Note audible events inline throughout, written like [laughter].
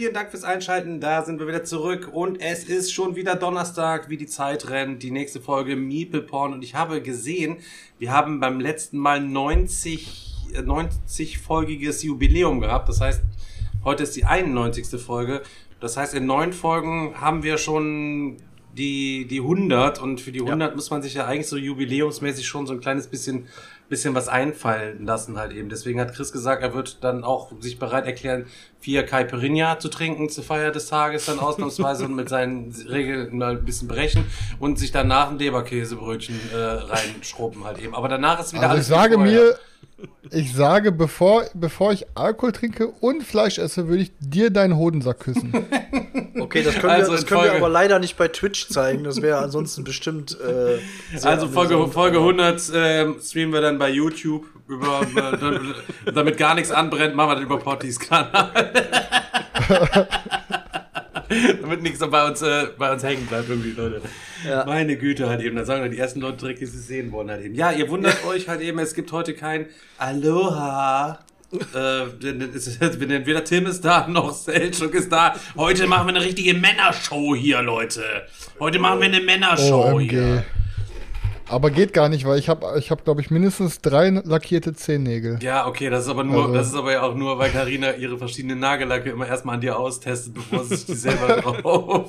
vielen Dank fürs Einschalten. Da sind wir wieder zurück und es ist schon wieder Donnerstag, wie die Zeit rennt. Die nächste Folge Meeple Porn und ich habe gesehen, wir haben beim letzten Mal 90 äh, 90-folgiges Jubiläum gehabt. Das heißt, heute ist die 91. Folge. Das heißt, in neun Folgen haben wir schon die, die 100 und für die 100 muss man sich ja eigentlich so jubiläumsmäßig schon so ein kleines bisschen, bisschen was einfallen lassen halt eben. Deswegen hat Chris gesagt, er wird dann auch sich bereit erklären, vier Caipirinha zu trinken zur Feier des Tages dann ausnahmsweise und mit seinen Regeln mal ein bisschen brechen und sich danach ein Leberkäsebrötchen äh, reinschrubben halt eben. Aber danach ist wieder Also alles ich sage mir, ich sage, bevor, bevor ich Alkohol trinke und Fleisch esse, würde ich dir deinen Hodensack küssen. [laughs] Okay, das können, Also wir, das können wir aber leider nicht bei Twitch zeigen. Das wäre ansonsten bestimmt. Äh, Also Folge. Folge 100 ähm, streamen wir dann bei YouTube. Über, äh, [laughs] damit gar nichts anbrennt, machen wir das über Potties Kanal. [laughs] [laughs] damit nichts bei uns, äh, bei uns hängen bleibt irgendwie, Leute. Ja. Meine Güte halt eben. Da sagen wir die ersten Leute direkt, die sie sehen wollen halt eben. Ja, ihr wundert euch halt eben, es gibt heute kein Aloha. äh, denn es weder Tim ist da noch Selchuk ist da. Heute machen wir eine richtige Männershow hier, Leute. Heute machen wir eine Männershow OMG. hier. Aber geht gar nicht, weil ich habe, ich hab, glaube ich, mindestens drei lackierte Zehennägel. Ja, okay, das ist aber nur, Also- das ist aber ja auch nur, weil Karina ihre verschiedenen Nagellacke immer erstmal an dir austestet, bevor sie sich die selber [laughs] drauf.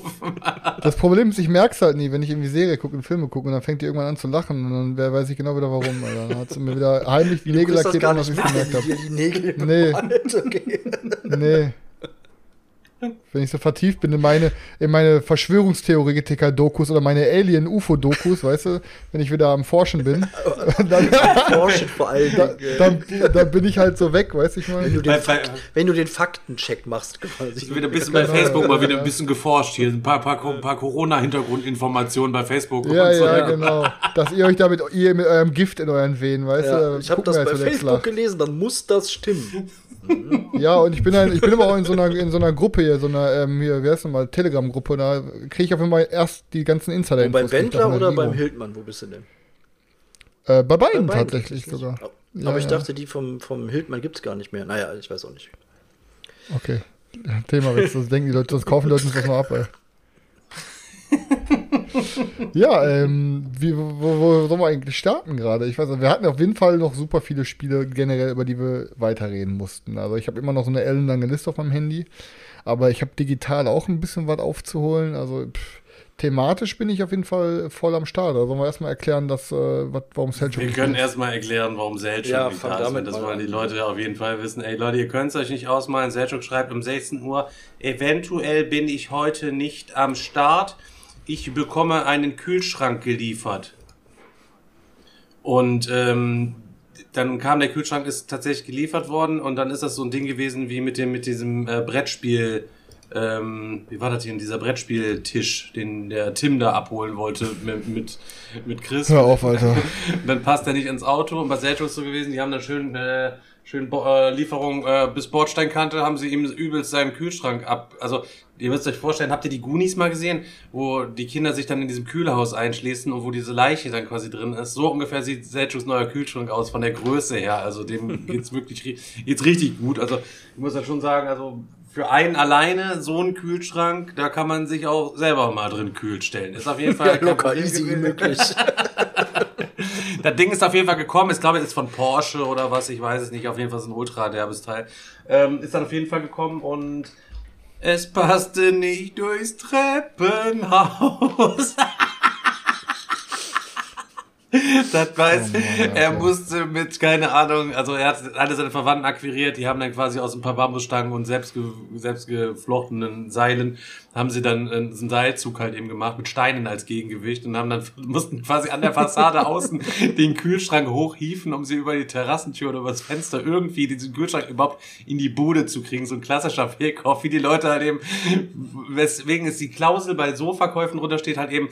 Das Problem ist, ich merke es halt nie, wenn ich irgendwie Serie gucke und Filme gucke und dann fängt die irgendwann an zu lachen und dann wer- weiß ich genau wieder warum. Alter. Dann hat sie mir wieder heimlich die Nägel lackiert, ohne dass ich gemerkt habe. dir die Nägel Nee. Nee. Wenn ich so vertieft bin in meine, in meine Verschwörungstheoretiker-Dokus oder meine Alien-UFO-Dokus, weißt du, wenn ich wieder am Forschen bin, [laughs] dann, Forschen vor allen da, Dingen. äh, dann, dann bin ich halt so weg, weißt du, ich Wenn du meine. den, Fakt, wenn du den Faktencheck machst, quasi. wieder ein bisschen bei Genau, Facebook mal wieder ja. ein bisschen geforscht hier. Ein paar, paar, paar Corona-Hintergrundinformationen bei Facebook Ja, und so. ja, genau. Dass ihr euch damit, ihr mit eurem Gift in euren Venen, weißt Ja, du, ich habe das bei Facebook lacht. gelesen, dann muss das stimmen. Ja, und ich bin ein, ich bin aber auch in so einer, in so einer Gruppe hier, so einer, ähm, hier, wie heißt das mal, Telegram-Gruppe, da kriege ich auf einmal erst die ganzen insider Und beim krieg ich Wendler davon oder halt beim. Hildmann, wo bist du denn? Äh, bei beiden Bei beiden tatsächlich sogar. Aber Ja, ich ja. dachte, die vom, vom Hildmann gibt es gar nicht mehr. Naja, ich weiß auch nicht. Okay. Themawechsel, das denken die Leute, das kaufen die Leute uns das mal ab, ey. [laughs] ja, ähm, wie, wo, wo sollen wir eigentlich starten gerade? Ich weiß nicht, wir hatten auf jeden Fall noch super viele Spiele generell, über die wir weiterreden mussten. Also ich habe immer noch so eine ellenlange Liste auf meinem Handy, aber ich habe digital auch ein bisschen was aufzuholen. Also pff, thematisch bin ich auf jeden Fall voll am Start. Also sollen wir erstmal erklären, dass, äh, was, warum Selchuk Wir können erstmal erklären, warum Selchuk Ja, nicht da ist. Das wollen die. Leute auf jeden Fall wissen. Ey Leute, ihr könnt es euch nicht ausmalen. Selchuk schreibt um 16 Uhr, eventuell bin ich heute nicht am Start. Ich bekomme einen Kühlschrank geliefert. Und ähm, dann kam der Kühlschrank, ist tatsächlich geliefert worden und dann ist das so ein Ding gewesen wie mit dem mit diesem äh, Brettspiel. Ähm, wie war das hier? Dieser Brettspieltisch, den der Tim da abholen wollte mit, mit, mit Chris. Hör auf, Alter. [laughs] Dann passt er nicht ins Auto. Und bei Sergio ist so gewesen, die haben dann schön, äh, schön Bo äh, Lieferung äh, bis Bordsteinkante, haben sie ihm übelst seinen Kühlschrank ab. Also, ihr müsst euch vorstellen, habt ihr die Goonies mal gesehen, wo die Kinder sich dann in diesem Kühlhaus einschließen und wo diese Leiche dann quasi drin ist? So ungefähr sieht Sergios neuer Kühlschrank aus von der Größe her. Also, dem [laughs] geht's wirklich geht's richtig gut. Also, ich muss halt schon sagen, also, für einen alleine so ein Kühlschrank, da kann man sich auch selber mal drin kühl stellen. Ist auf jeden Fall Ja, locker, easy wie gewesen. möglich. [laughs] Das Ding ist auf jeden Fall gekommen. Ich glaube, es ist von Porsche oder was, ich weiß es nicht. Auf jeden Fall ist ein ultra derbes Teil. Ähm, ist dann auf jeden Fall gekommen und es passte nicht durchs Treppenhaus. [laughs] Das weiß, Oh Mann, er Alter. musste mit, keine Ahnung, also er hat alle seine Verwandten akquiriert, die haben dann quasi aus ein paar Bambusstangen und selbst, ge, selbst geflochtenen Seilen, haben sie dann äh, einen Seilzug halt eben gemacht mit Steinen als Gegengewicht und haben dann, [laughs] mussten quasi an der Fassade außen [laughs] den Kühlschrank hochhieven, um sie über die Terrassentür oder über das Fenster irgendwie diesen Kühlschrank überhaupt in die Bude zu kriegen. So ein klassischer Fehlkauf, wie die Leute halt eben, weswegen ist die Klausel bei so Verkäufen drunter steht halt eben,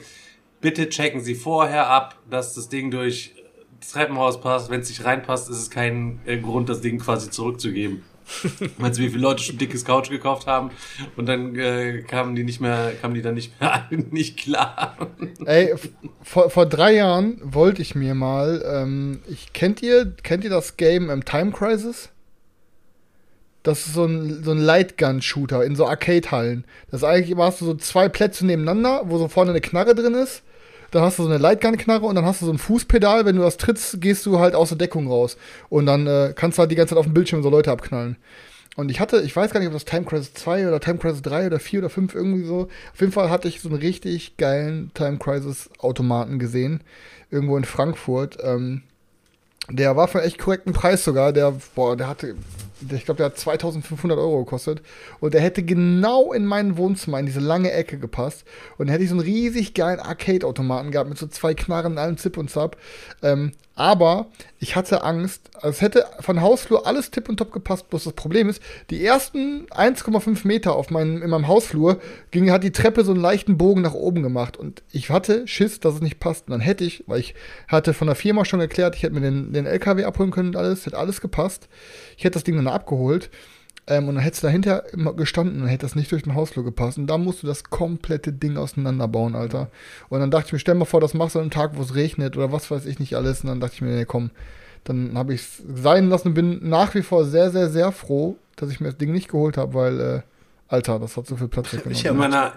bitte checken Sie vorher ab, dass das Ding durch das Treppenhaus passt. Wenn es nicht reinpasst, ist es kein äh, Grund, das Ding quasi zurückzugeben. [laughs] Meinst du, wie viele Leute schon dickes Couch gekauft haben und dann äh, kamen die nicht mehr, kamen die dann nicht mehr [laughs] nicht klar. Ey, vor, vor drei Jahren wollte ich mir mal, ähm, ich, kennt ihr, kennt ihr das Game ähm, Time Crisis? Das ist so ein, so ein Lightgun-Shooter in so Arcade-Hallen. Das ist eigentlich immer hast du so zwei Plätze nebeneinander, wo so vorne eine Knarre drin ist. Dann hast du so eine Lightgun-Knarre und dann hast du so ein Fußpedal. Wenn du das trittst, gehst du halt aus der Deckung raus. Und dann äh, kannst du halt die ganze Zeit auf dem Bildschirm so Leute abknallen. Und ich hatte, ich weiß gar nicht, ob das Time Crisis 2 oder Time Crisis 3 oder 4 oder 5 irgendwie so. Auf jeden Fall hatte ich so einen richtig geilen Time Crisis Automaten gesehen. Irgendwo in Frankfurt. Ähm, der war für echt korrekten Preis sogar. Der, boah, der hatte, ich glaube, der hat 2500 Euro gekostet. Und der hätte genau in mein Wohnzimmer, in diese lange Ecke gepasst. Und dann hätte ich so einen riesig geilen Arcade-Automaten gehabt mit so zwei Knarren, allem Zip und Zap. Ähm, aber ich hatte Angst, es hätte von Hausflur alles tipp und top gepasst, bloß das Problem ist, die ersten 1,5 Meter auf meinem, in meinem Hausflur ging, hat die Treppe so einen leichten Bogen nach oben gemacht und ich hatte Schiss, dass es nicht passt. Und dann hätte ich, weil ich hatte von der Firma schon erklärt, ich hätte mir den, den LKW abholen können und alles, hätte alles gepasst. Ich hätte das Ding dann abgeholt ähm, und dann hätte es dahinter immer gestanden und hätte das nicht durch den Hausflur gepasst. Und da musst du das komplette Ding auseinanderbauen, Alter. Und dann dachte ich mir, stell mal vor, das machst du an einem Tag, wo es regnet oder was weiß ich nicht alles. Und dann dachte ich mir, nee, komm. Dann habe ich es sein lassen und bin nach wie vor sehr, sehr, sehr froh, dass ich mir das Ding nicht geholt habe, weil, äh, Alter, das hat so viel Platz weggenommen. Ja, In meiner-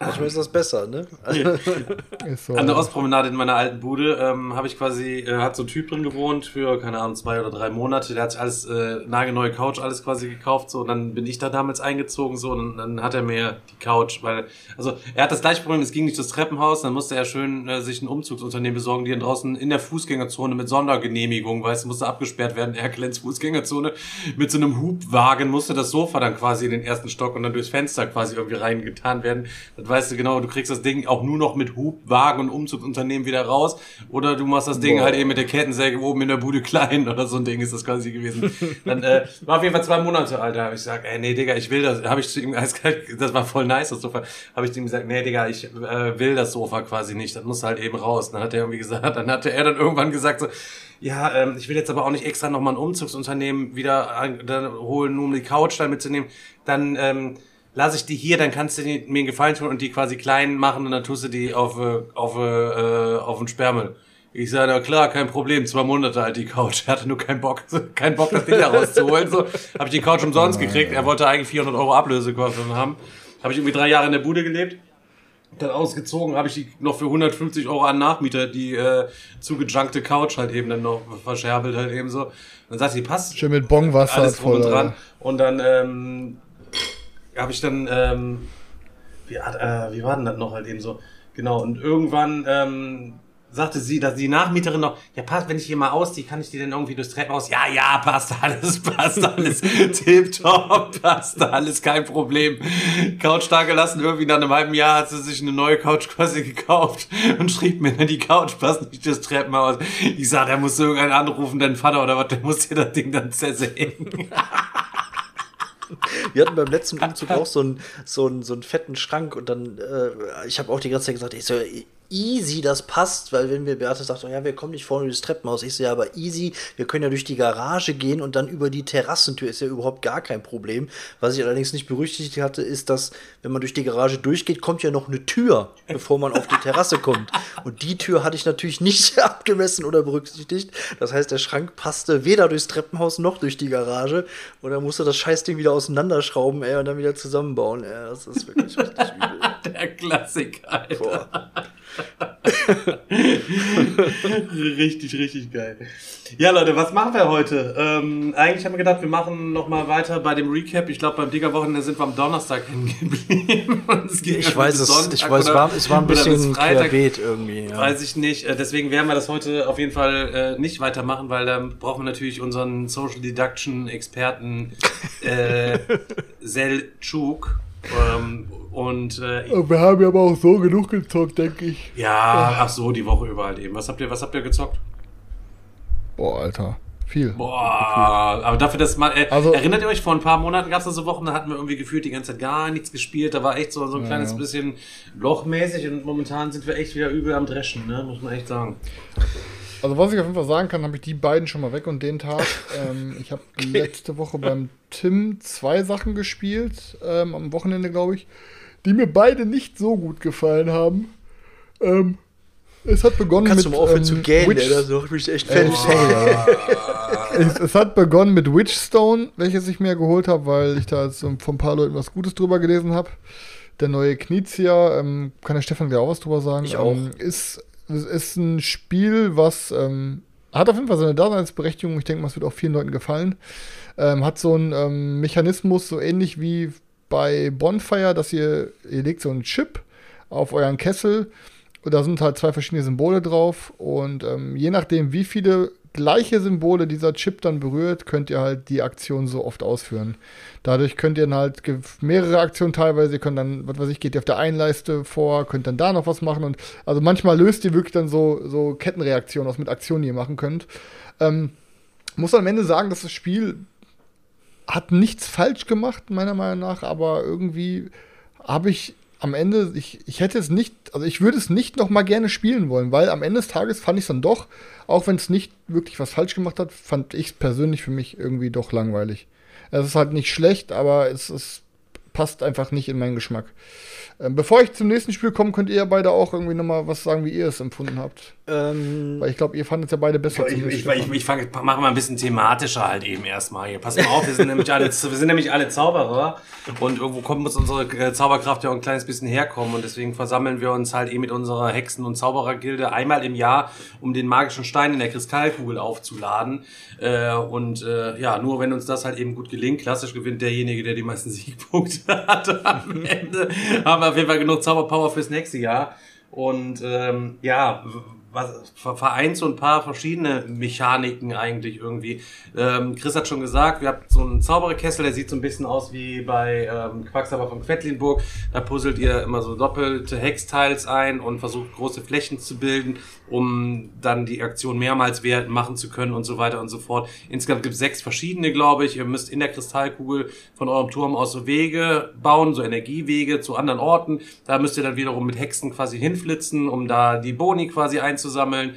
manchmal, ist das besser, ne? Also, [laughs] so, An der. Ostpromenade in meiner alten Bude ähm, habe ich quasi, äh, hat so ein Typ drin gewohnt für, keine Ahnung, zwei oder drei Monate. Der hat sich alles, äh, nagelneue Couch, alles quasi gekauft, so, und dann bin ich da damals eingezogen, so, und dann hat er mir die Couch, weil, also, er hat das gleiche Problem, es ging nicht das Treppenhaus, dann musste er schön äh, sich ein Umzugsunternehmen besorgen, die dann draußen in der Fußgängerzone mit Sondergenehmigung, weißt du, musste abgesperrt werden, Erklens Fußgängerzone, mit so einem Hubwagen musste das Sofa dann quasi in den ersten Stock und dann durchs Fenster quasi irgendwie reingetan werden. Das weißt du genau, du kriegst das Ding auch nur noch mit Hubwagen und Umzugsunternehmen wieder raus. Oder du machst das Ding Boah. halt eben mit der Kettensäge oben in der Bude klein oder so ein Ding ist das quasi gewesen. Dann äh, war auf jeden Fall zwei Monate alt, da habe ich gesagt, ey, nee, Digga, ich will das. Habe ich zu ihm [laughs] das war voll nice, das Sofa. Habe ich zu ihm gesagt, nee, Digga, ich äh, will das Sofa quasi nicht. Das muss halt eben raus. Dann hat er irgendwie gesagt, [laughs] dann hatte er dann irgendwann gesagt so, ja, ähm, ich will jetzt aber auch nicht extra nochmal ein Umzugsunternehmen wieder dann holen, nur um die Couch dann mitzunehmen. Dann ähm, lasse ich die hier, dann kannst du die, mir einen Gefallen tun und die quasi klein machen und dann tust du die auf, äh, auf, äh, auf den Sperrmüll. Ich sage, na klar, kein Problem, zwei Monate alt die Couch. [laughs] Er hatte nur keinen Bock, [laughs] keinen Bock, das Ding da rauszuholen. So, habe ich die Couch umsonst gekriegt. Er wollte eigentlich 400 Euro Ablösekosten haben. Habe ich irgendwie drei Jahre in der Bude gelebt. Dann ausgezogen, habe ich die noch für 150 Euro an Nachmieter die äh, zugejunkte Couch halt eben dann noch verscherbelt halt eben so. Dann sagt sie, passt Schön mit Bongwasser voll. und dran. Und dann ähm, habe ich dann, ähm, wie, hat, äh, wie war denn das noch halt eben so? Genau, und irgendwann ähm, sagte sie, dass die Nachmieterin noch, ja passt, wenn ich hier mal ausziehe, kann ich die denn irgendwie durchs Treppenhaus? Ja, ja, passt alles, [laughs] passt alles, tipptopp, [laughs] passt alles, kein Problem. Couch da gelassen, irgendwie nach einem halben Jahr hat sie sich eine neue Couch quasi gekauft und schrieb mir, die Couch passt nicht durchs Treppenhaus. Ich sag, der muss irgendeinen anrufen, dein Vater oder was, der muss dir das Ding dann zersägen. [laughs] Wir hatten beim letzten [laughs] Umzug auch so einen, so einen, so einen fetten Schrank und dann, äh, ich habe auch die ganze Zeit gesagt, ich so, easy, das passt, weil wenn wir, Beate sagt, oh ja, wir kommen nicht vorne durchs Treppenhaus, ich so, ja, aber easy, wir können ja durch die Garage gehen und dann über die Terrassentür, ist ja überhaupt gar kein Problem. Was ich allerdings nicht berücksichtigt hatte, ist, dass, wenn man durch die Garage durchgeht, kommt ja noch eine Tür, bevor man auf die Terrasse kommt. Und die Tür hatte ich natürlich nicht [laughs] abgemessen oder berücksichtigt. Das heißt, der Schrank passte weder durchs Treppenhaus noch durch die Garage. Und dann musste das Scheißding wieder auseinanderschrauben, ey, und dann wieder zusammenbauen. Ey, das ist wirklich richtig übel. [laughs] Der Klassiker, Alter. Boah. [laughs] richtig, richtig geil. Ja, Leute, was machen wir heute? Ähm, eigentlich haben wir gedacht, wir machen noch mal weiter bei dem Recap. Ich glaube, beim Digger-Wochenende sind wir am Donnerstag [laughs] hängen geblieben. ich weiß es, ich weiß, war, es war ein bisschen querbeet irgendwie. Ja. Weiß ich nicht. Äh, deswegen werden wir das heute auf jeden Fall äh, nicht weitermachen, weil dann brauchen wir natürlich unseren Social Deduction Experten äh, [laughs] Selchuk. Ähm, und äh, wir haben ja aber auch so genug gezockt, denke ich. Ja, ach so, die Woche überall eben. Was habt ihr, was habt ihr gezockt? Boah, Alter. Viel. Boah, aber dafür, dass man. Äh, also, erinnert ihr euch, vor ein paar Monaten gab es da so Wochen, da hatten wir irgendwie gefühlt die ganze Zeit gar nichts gespielt. Da war echt so, so ein ja, kleines ja. bisschen lochmäßig und momentan sind wir echt wieder übel am Dreschen, ne? muss man echt sagen. Also, was ich auf jeden Fall sagen kann, habe ich die beiden schon mal weg und den Tag. [laughs] ähm, ich habe okay. letzte Woche beim Tim zwei Sachen gespielt, ähm, am Wochenende, glaube ich, die mir beide nicht so gut gefallen haben. Ähm, es hat begonnen Kannst mit. Du mal aufhören ähm, zu gähnen, Witch da so, ich mich echt fertig. Äh, ja. es, es, hat begonnen mit Witchstone, welches ich mir geholt habe, weil ich da jetzt von ein paar Leuten was Gutes drüber gelesen habe. Der neue Knizia, ähm, kann der Stefan ja auch was drüber sagen. Ich auch. Ähm, ist, ist ein Spiel, was ähm, hat auf jeden Fall seine Daseinsberechtigung. Ich denke mal, es wird auch vielen Leuten gefallen. Ähm, hat so einen ähm, Mechanismus, so ähnlich wie bei Bonfire, dass ihr, ihr legt so einen Chip auf euren Kessel und da sind halt zwei verschiedene Symbole drauf. Und ähm, je nachdem, wie viele gleiche Symbole dieser Chip dann berührt, könnt ihr halt die Aktion so oft ausführen. Dadurch könnt ihr dann halt mehrere Aktionen teilweise, ihr könnt dann, was weiß ich, geht ihr auf der einen Leiste vor, könnt dann da noch was machen und also manchmal löst ihr wirklich dann so, so Kettenreaktionen aus mit Aktionen, die ihr machen könnt. Ähm, muss am Ende sagen, dass das Spiel hat nichts falsch gemacht, meiner Meinung nach, aber irgendwie habe ich am Ende, ich, ich hätte es nicht, also ich würde es nicht noch mal gerne spielen wollen, weil am Ende des Tages fand ich es dann doch, auch wenn es nicht wirklich was falsch gemacht hat, fand ich es persönlich für mich irgendwie doch langweilig. Es ist halt nicht schlecht, aber es, es passt einfach nicht in meinen Geschmack. Ähm, bevor ich zum nächsten Spiel komme, könnt ihr beide auch irgendwie nochmal was sagen, wie ihr es empfunden habt. Ähm, Weil ich glaube, ihr fandet es ja beide besser. Ich, ich, ich, ich mache mal ein bisschen thematischer halt eben erstmal hier. Pass mal auf, wir sind nämlich alle, wir sind nämlich alle Zauberer und irgendwo kommt muss unsere Zauberkraft ja auch ein kleines bisschen herkommen und deswegen versammeln wir uns halt eben mit unserer Hexen- und Zauberergilde einmal im Jahr, um den magischen Stein in der Kristallkugel aufzuladen. Äh, und äh, ja, nur wenn uns das halt eben gut gelingt, klassisch gewinnt derjenige, der die meisten [laughs] Siegpunkte hat am Ende. Haben wir auf jeden Fall genug Zauberpower fürs nächste Jahr. Und ähm, ja, was, vereint so ein paar verschiedene Mechaniken eigentlich irgendwie. Ähm, Chris hat schon gesagt, wir haben so einen Zaubererkessel, der sieht so ein bisschen aus wie bei ähm, Quacksalber von Quedlinburg. Da puzzelt ihr immer so doppelte Hexteils ein und versucht große Flächen zu bilden, um dann die Aktion mehrmals wert machen zu können und so weiter und so fort. Insgesamt gibt es sechs verschiedene, glaube ich. Ihr müsst in der Kristallkugel von eurem Turm aus so Wege bauen, so Energiewege zu anderen Orten. Da müsst ihr dann wiederum mit Hexen quasi hinflitzen, um da die Boni quasi einzusammeln.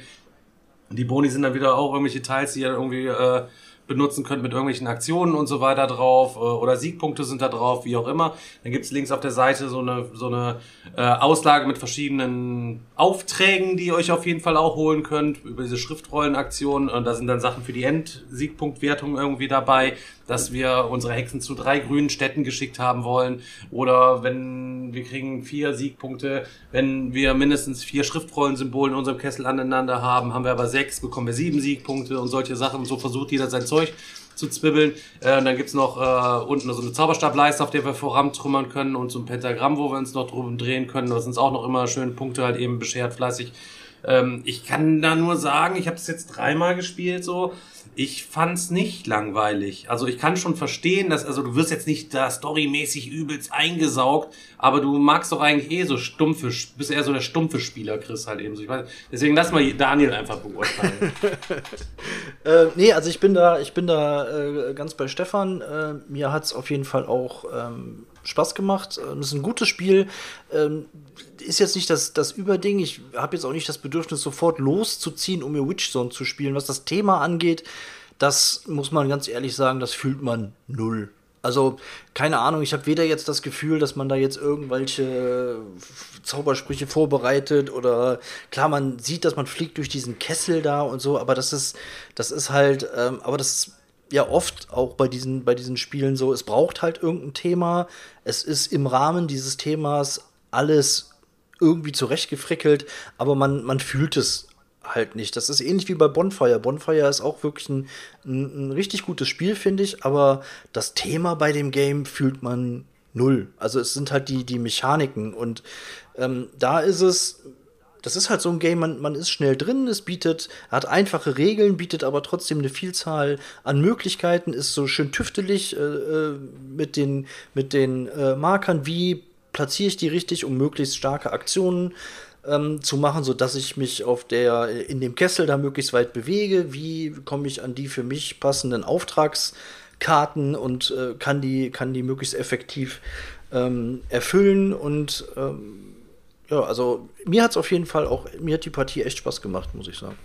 Die Boni sind dann wieder auch irgendwelche Teils, die ihr irgendwie äh, benutzen könnt mit irgendwelchen Aktionen und so weiter drauf äh, oder Siegpunkte sind da drauf, wie auch immer. Dann gibt's links auf der Seite so eine, so eine äh, Auslage mit verschiedenen Aufträgen, die ihr euch auf jeden Fall auch holen könnt über diese Schriftrollenaktion. Und da sind dann Sachen für die Endsiegpunktwertung irgendwie dabei dass wir unsere Hexen zu drei grünen Städten geschickt haben wollen. Oder wenn wir kriegen vier Siegpunkte, wenn wir mindestens vier Schriftrollensymbole in unserem Kessel aneinander haben, haben wir aber sechs, bekommen wir sieben Siegpunkte und solche Sachen. Und so versucht jeder sein Zeug zu zwibbeln. Äh, und dann gibt's noch äh, unten so eine Zauberstableiste, auf der wir vorantrümmern können und so ein Pentagramm, wo wir uns noch drum drehen können, was uns auch noch immer schöne Punkte halt eben beschert, fleißig. Ähm, ich kann da nur sagen, ich habe es jetzt dreimal gespielt so ich fand's nicht langweilig. Also ich kann schon verstehen, dass, also du wirst jetzt nicht da storymäßig übelst eingesaugt, aber du magst doch eigentlich eh so stumpfe, bist eher so der stumpfe Spieler, Chris, halt eben. Ich weiß, deswegen lass mal Daniel einfach beurteilen. [laughs] äh, nee, also ich bin da, ich bin da äh, ganz bei Stefan. Äh, mir hat's auf jeden Fall auch ähm, Spaß gemacht. Ähm, ist ein gutes Spiel. Ähm, ist jetzt nicht das, das Überding. Ich habe jetzt auch nicht das Bedürfnis, sofort loszuziehen, um mir Witchzone zu spielen. Was das Thema angeht, das muss man ganz ehrlich sagen, das fühlt man null. Also, keine Ahnung, ich habe weder jetzt das Gefühl, dass man da jetzt irgendwelche Zaubersprüche vorbereitet oder klar, man sieht, dass man fliegt durch diesen Kessel da und so, aber das ist, das ist halt, ähm, aber das ja oft auch bei diesen, bei diesen Spielen so, es braucht halt irgendein Thema. Es ist im Rahmen dieses Themas alles irgendwie zurechtgefrickelt, aber man, man fühlt es halt nicht. Das ist ähnlich wie bei Bonfire. Bonfire ist auch wirklich ein, ein, ein richtig gutes Spiel, finde ich, aber das Thema bei dem Game fühlt man null. Also es sind halt die, die Mechaniken und ähm, da ist es, das ist halt so ein Game, man, man ist schnell drin, es bietet, hat einfache Regeln, bietet aber trotzdem eine Vielzahl an Möglichkeiten, ist so schön tüftelig äh, äh mit den, mit den äh, Markern, wie platziere ich die richtig, um möglichst starke Aktionen ähm, zu machen, sodass ich mich auf der, in dem Kessel da möglichst weit bewege, wie komme ich an die für mich passenden Auftragskarten und äh, kann, die, kann die möglichst effektiv ähm, erfüllen und ähm, ja, also mir hat es auf jeden Fall auch, mir hat die Partie echt Spaß gemacht, muss ich sagen.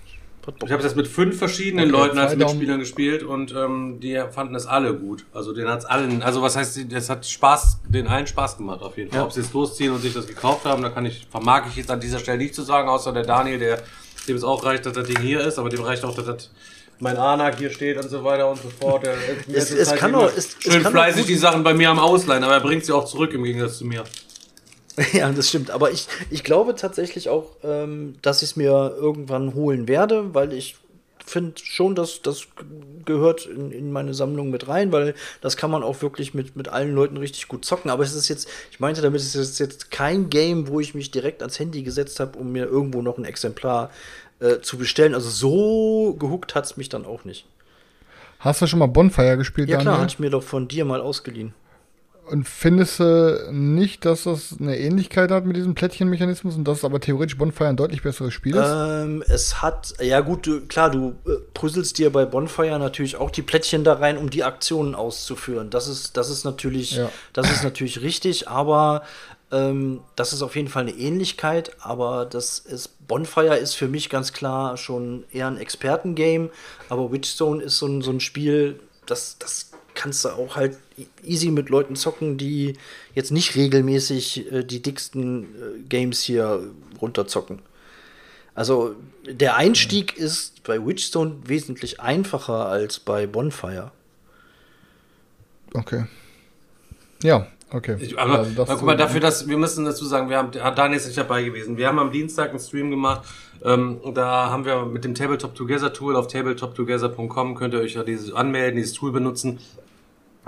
Ich habe das mit fünf verschiedenen okay, Leuten als Mitspielern gespielt und ähm, die fanden es alle gut. Also den hat's allen, also was heißt, das hat Spaß, den allen Spaß gemacht auf jeden Fall. Ja. Ob sie es losziehen und sich das gekauft haben, da kann ich, vermag ich jetzt an dieser Stelle nicht zu sagen, außer der Daniel, der dem es auch reicht, dass das Ding hier ist, aber dem reicht auch, dass das mein Anak hier steht und so weiter und so fort. Der, es, es, halt kann doch, es, schön kann fleißig die Sachen bei mir am Ausleihen, aber er bringt sie auch zurück im Gegensatz zu mir. [laughs] Ja, das stimmt. Aber ich, ich glaube tatsächlich auch, ähm, dass ich es mir irgendwann holen werde, weil ich finde schon, dass das gehört in, in meine Sammlung mit rein, weil das kann man auch wirklich mit, mit allen Leuten richtig gut zocken. Aber es ist jetzt, ich meinte damit, es ist jetzt kein Game, wo ich mich direkt ans Handy gesetzt habe, um mir irgendwo noch ein Exemplar äh, zu bestellen. Also so gehuckt hat es mich dann auch nicht. Hast du schon mal Bonfire gespielt? Ja, klar, hatte ich mir doch von dir mal ausgeliehen. Und findest du nicht, dass das eine Ähnlichkeit hat mit diesem Plättchenmechanismus und dass aber theoretisch Bonfire ein deutlich besseres Spiel ist? Ähm, es hat, ja gut, du, klar, du äh, puzzelst dir bei Bonfire natürlich auch die Plättchen da rein, um die Aktionen auszuführen. Das ist, das ist natürlich, ja. das ist natürlich richtig, aber ähm, das ist auf jeden Fall eine Ähnlichkeit, aber das ist, Bonfire ist für mich ganz klar schon eher ein Expertengame, aber Witchstone ist so ein, so ein Spiel, das, das kannst du auch halt easy mit Leuten zocken, die jetzt nicht regelmäßig äh, die dicksten äh, Games hier runterzocken. Also der Einstieg mhm. ist bei Witchstone wesentlich einfacher als bei Bonfire. Okay. Ja, okay. Ich, aber, also guck mal, dafür, dass wir müssen dazu sagen, wir haben, Daniel ist nicht dabei gewesen. Wir haben am Dienstag einen Stream gemacht. Ähm, da haben wir mit dem Tabletop Together Tool auf tabletoptogether.com könnt ihr euch ja dieses anmelden, dieses Tool benutzen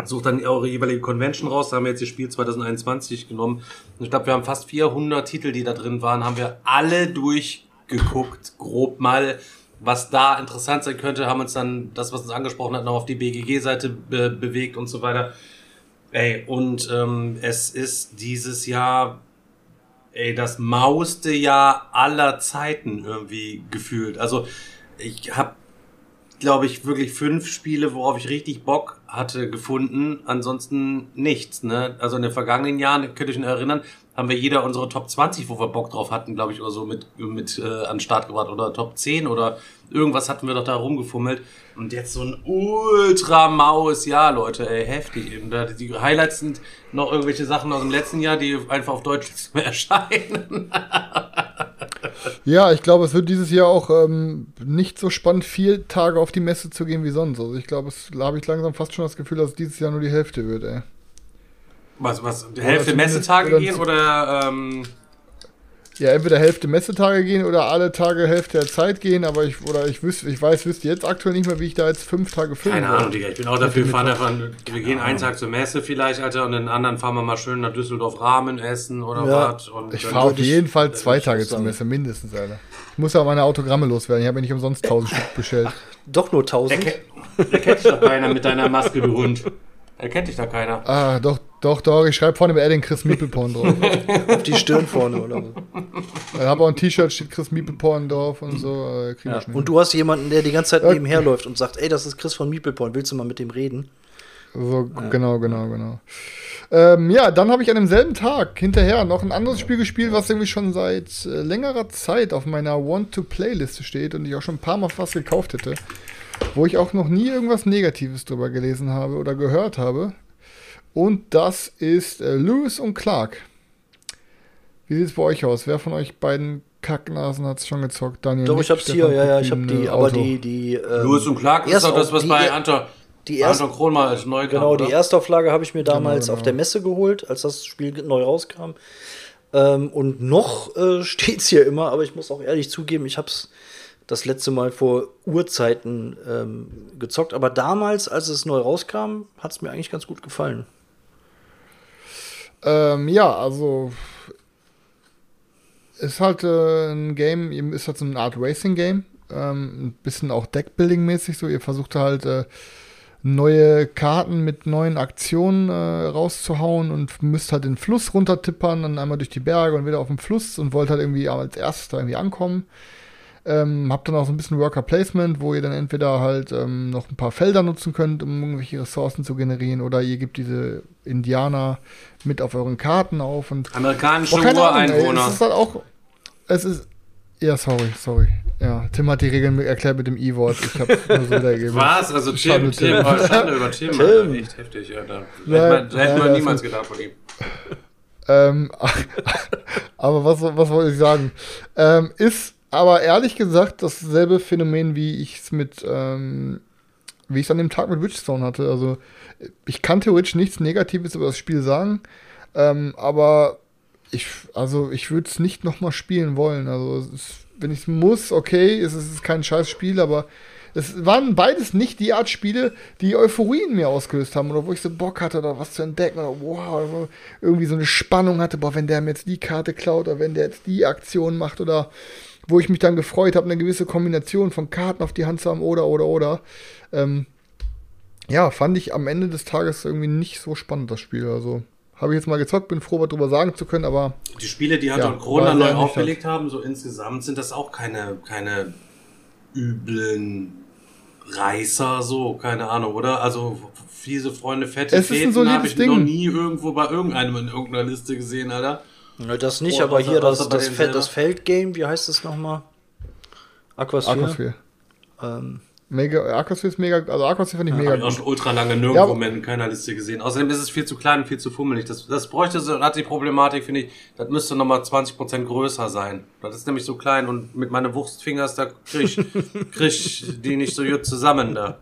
sucht dann eure jeweilige Convention raus. Da haben wir jetzt das Spiel 2021 genommen. Und ich glaube, wir haben fast 400 Titel, die da drin waren, haben wir alle durchgeguckt, grob mal, was da interessant sein könnte, haben uns dann das, was uns angesprochen hat, noch auf die BGG-Seite be bewegt und so weiter. Ey, und ähm, es ist dieses Jahr, ey, das mauste Jahr aller Zeiten irgendwie gefühlt. Also ich habe glaube ich, wirklich fünf Spiele, worauf ich richtig Bock hatte, gefunden. Ansonsten nichts. Ne? Also in den vergangenen Jahren, könnt ihr euch erinnern, haben wir jeder unsere Top 20, wo wir Bock drauf hatten, glaube ich, oder so mit, mit äh, an den Start gebracht. Oder Top 10 oder irgendwas hatten wir doch da rumgefummelt. Und jetzt so ein ultra maues Jahr, Leute, ey, heftig. Und die Highlights sind noch irgendwelche Sachen aus dem letzten Jahr, die einfach auf Deutsch nicht mehr [laughs] erscheinen. Ja, ich glaube, es wird dieses Jahr auch ähm, nicht so spannend, vier Tage auf die Messe zu gehen wie sonst. Also ich glaube, es habe ich langsam fast schon das Gefühl, dass es dieses Jahr nur die Hälfte wird, ey. Was, was, die Hälfte Messetage gehen oder ähm, ja, entweder Hälfte Messetage gehen oder alle Tage Hälfte der Zeit gehen, aber ich, oder ich wüsste, ich weiß, wüsste jetzt aktuell nicht mehr, wie ich da jetzt fünf Tage filmen Keine Ahnung, Digga, ich bin auch dafür, wir fahren einfach, wir gehen einen Tag zur Messe vielleicht, Alter, und den anderen fahren wir mal schön nach Düsseldorf Rahmen essen oder ja. was. Ich fahre auf jeden Fall zwei Tage zur Messe, mindestens, Alter. Ich muss ja meine Autogramme loswerden, ich habe mir nicht umsonst tausend Stück bestellt. Ach, doch nur tausend? Der kennt dich doch keiner mit deiner Maske, du Hund. Erkennt dich da keiner. Ah, doch, doch, doch. Ich schreibe vorne mit Edding Chris Miepelporn drauf. [laughs] Auf die Stirn vorne oder so. Ich habe auch ein T-Shirt, steht Chris Miepelporn drauf und so. Äh, ja. Und du hast jemanden, der die ganze Zeit okay. nebenher läuft und sagt, ey, das ist Chris von Miepelporn, willst du mal mit dem reden? So, ja. genau, genau, genau. Ähm, ja, dann habe ich an demselben Tag hinterher noch ein anderes Spiel gespielt, was irgendwie schon seit äh, längerer Zeit auf meiner Want-to-Play-Liste steht und ich auch schon ein paar Mal fast gekauft hätte wo ich auch noch nie irgendwas Negatives drüber gelesen habe oder gehört habe. Und das ist äh, Lewis und Clark. Wie sieht es bei euch aus? Wer von euch beiden Kacknasen hat es schon gezockt? Daniel Doch, ich hab's hier, ja, ja, ich hab die, aber die, die. Ähm, Lewis und Clark ist doch das, was bei Anton, die erste, Anton mal als neu Genau, kam, die Erstauflage habe ich mir genau, damals genau, genau. auf der Messe geholt, als das Spiel neu rauskam. Ähm, und noch äh, [laughs] steht es hier immer, aber ich muss auch ehrlich zugeben, ich habe es das letzte Mal vor Urzeiten ähm, gezockt. Aber damals, als es neu rauskam, hat es mir eigentlich ganz gut gefallen. Ähm, ja, also ist halt äh, ein Game, ist halt so eine Art Racing-Game. Ähm, ein bisschen auch Deckbuilding-mäßig so. Ihr versucht halt äh, neue Karten mit neuen Aktionen äh, rauszuhauen und müsst halt den Fluss runtertippern, dann einmal durch die Berge und wieder auf dem Fluss und wollt halt irgendwie als erstes da irgendwie ankommen. Ähm, habt dann auch so ein bisschen Worker Placement, wo ihr dann entweder halt ähm, noch ein paar Felder nutzen könnt, um irgendwelche Ressourcen zu generieren, oder ihr gebt diese Indianer mit auf euren Karten auf und amerikanische oh, Ureinwohner. Es ist halt auch, es ist, ja sorry, sorry, ja, Tim hat die Regeln erklärt mit dem I-Wort. Ich habe nur so [laughs] wiedergegeben. Was? Also Tim, Tim, Tim. Schande über Tim, Tim. Alter. Echt heftig, ja. Da, Nein, hätte man, hätte man niemals gedacht von ihm. Ähm, [laughs] aber was, was wollte ich sagen? Ähm, ist aber ehrlich gesagt dasselbe Phänomen, wie ich es mit, ähm, wie ich es an dem Tag mit Witchstone hatte. Also ich kann theoretisch nichts Negatives über das Spiel sagen, ähm, aber ich, also ich würde es nicht nochmal spielen wollen. Also es, wenn ich es muss, okay, es ist kein scheiß Spiel, aber es waren beides nicht die Art Spiele, die Euphorie in mir ausgelöst haben oder wo ich so Bock hatte, da was zu entdecken oder wow, irgendwie so eine Spannung hatte, boah, wenn der mir jetzt die Karte klaut oder wenn der jetzt die Aktion macht oder wo ich mich dann gefreut habe, eine gewisse Kombination von Karten auf die Hand zu haben oder, oder, oder. Ähm, ja, fand ich am Ende des Tages irgendwie nicht so spannend, das Spiel. Also habe ich jetzt mal gezockt, bin froh, was drüber sagen zu können, aber. Die Spiele, die halt ja, Corona neu aufgelegt hat. haben, so insgesamt sind das auch keine, keine üblen Reißer, so, keine Ahnung, oder? Also fiese Freunde, fette Fäden so habe ich Ding. noch nie irgendwo bei irgendeinem in irgendeiner Liste gesehen, Alter. Ja, das nicht, oh, aber hier das, das, Feld, das Feldgame, wie heißt das nochmal? Aquasphere. Aquasphere. Ähm. Mega, Aquasphere ist mega, also Aquasphere finde ich ja, mega. Ich auch schon ultra lange nirgendwo ja, mehr in keiner Liste gesehen. Außerdem ist es viel zu klein und viel zu fummelig. Das, das bräuchte so, hat die Problematik, finde ich, das müsste nochmal 20% größer sein. Das ist nämlich so klein und mit meinen Wurstfingers, da krieg ich, krieg ich die nicht so gut zusammen da.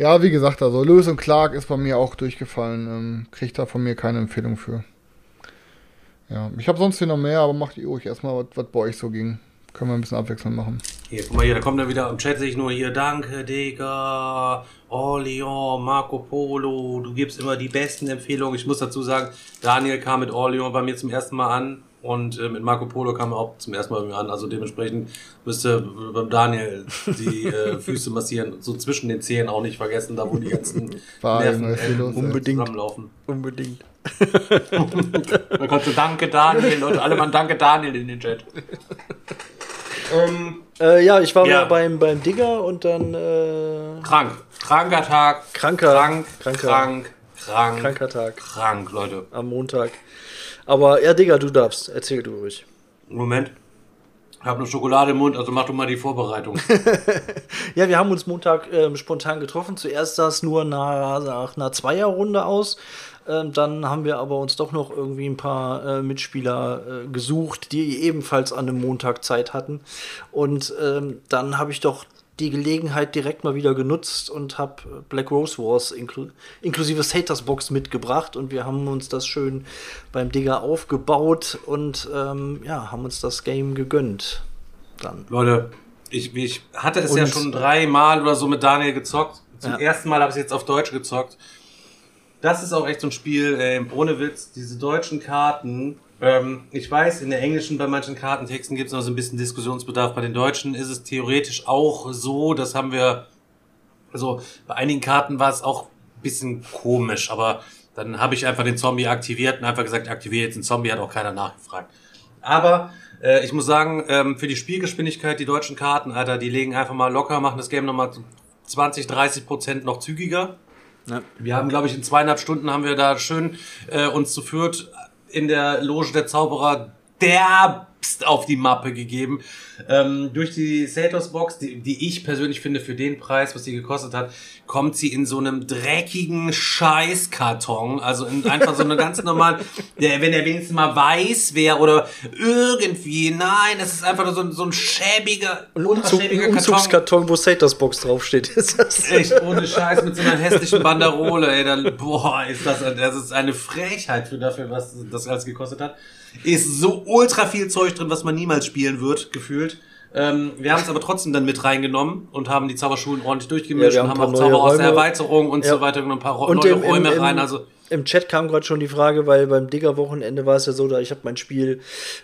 Ja, wie gesagt, also Lewis und Clark ist bei mir auch durchgefallen. Ähm, kriegt da von mir keine Empfehlung für. Ja, ich habe sonst hier noch mehr, aber macht ihr ruhig erstmal, was, bei euch so ging. Können wir ein bisschen abwechselnd machen. Hier, guck mal hier, da kommt er wieder im Chat, sehe ich nur hier, danke, Digga, Orleans, Marco Polo, du gibst immer die besten Empfehlungen. Ich muss dazu sagen, Daniel kam mit Orleans bei mir zum ersten Mal an und äh, mit Marco Polo kam er auch zum ersten Mal bei mir an. Also dementsprechend müsste beim Daniel die äh, [laughs] Füße massieren. So zwischen den Zehen auch nicht vergessen, da wo die ganzen [laughs] Nerven unbedingt zusammenlaufen. Unbedingt. da kannst du Danke Daniel, Leute, alle mal Danke Daniel in den Chat. ähm, äh, ja, ich war ja. mal beim, beim Digger und dann. Äh, krank. Kranker Tag. Kranker. Krank. Kranker. Krank. Krank. Kranker Tag. Krank, Leute. Am Montag. Aber ja, Digga, du darfst. Erzähl du ruhig. Moment. Ich habe eine Schokolade im Mund, also mach du mal die Vorbereitung. [laughs] ja, wir haben uns Montag ähm, spontan getroffen. Zuerst sah es nur nach, nach einer Zweierrunde aus. Ähm, dann haben wir aber uns doch noch irgendwie ein paar äh, Mitspieler äh, gesucht, die ebenfalls an einem Montag Zeit hatten. Und ähm, dann habe ich doch die Gelegenheit direkt mal wieder genutzt und habe Black Rose Wars inklu inklusive Saters Box mitgebracht und wir haben uns das schön beim Digger aufgebaut und ähm, ja, haben uns das Game gegönnt. Dann. Leute, ich, ich hatte es und, ja schon dreimal oder so mit Daniel gezockt. Zum ja. ersten Mal habe ich es jetzt auf Deutsch gezockt. Das ist auch echt so ein Spiel, äh, ohne Witz, diese deutschen Karten. Ähm, ich weiß, in der englischen bei manchen Kartentexten gibt es noch so ein bisschen Diskussionsbedarf. Bei den deutschen ist es theoretisch auch so, das haben wir, also bei einigen Karten war es auch ein bisschen komisch, aber dann habe ich einfach den Zombie aktiviert und einfach gesagt, aktiviere jetzt den Zombie, hat auch keiner nachgefragt. Aber äh, ich muss sagen, ähm, für die Spielgeschwindigkeit, die deutschen Karten, Alter, die legen einfach mal locker, machen das Game nochmal 20, 30 Prozent noch zügiger. Ja. Wir haben, glaube ich, in zweieinhalb Stunden haben wir da schön äh, uns zu führt in der Loge der Zauberer der auf die Mappe gegeben. Ähm, durch die Satos-Box, die, die ich persönlich finde, für den Preis, was sie gekostet hat, kommt sie in so einem dreckigen Scheißkarton. Also in einfach so eine ganz [laughs] normalen, der, wenn er wenigstens mal weiß, wer oder irgendwie, nein, es ist einfach nur so, ein- so ein schäbiger, Ein, Umzug, ultraschäbiger ein Karton. Umzugskarton, wo Satos Box draufsteht. [laughs] Ist das Echt, ohne Scheiß, mit so einer hässlichen Banderole, ey, dann, boah, ist das, das ist eine Frechheit für dafür, was das alles gekostet hat. Ist so ultra viel Zeug drin, was man niemals spielen wird, gefühlt. Ähm, wir haben es aber trotzdem dann mit reingenommen und haben die Zauberschulen ordentlich durchgemischt Ja, und haben auch Zauber aus der. Erweiterung und Ja. so weiter und ein paar Ro- Und neue im, Räume im, rein, also. Im Chat kam gerade schon die Frage, weil beim Digger-Wochenende war es ja so, da ich habe mein Spiel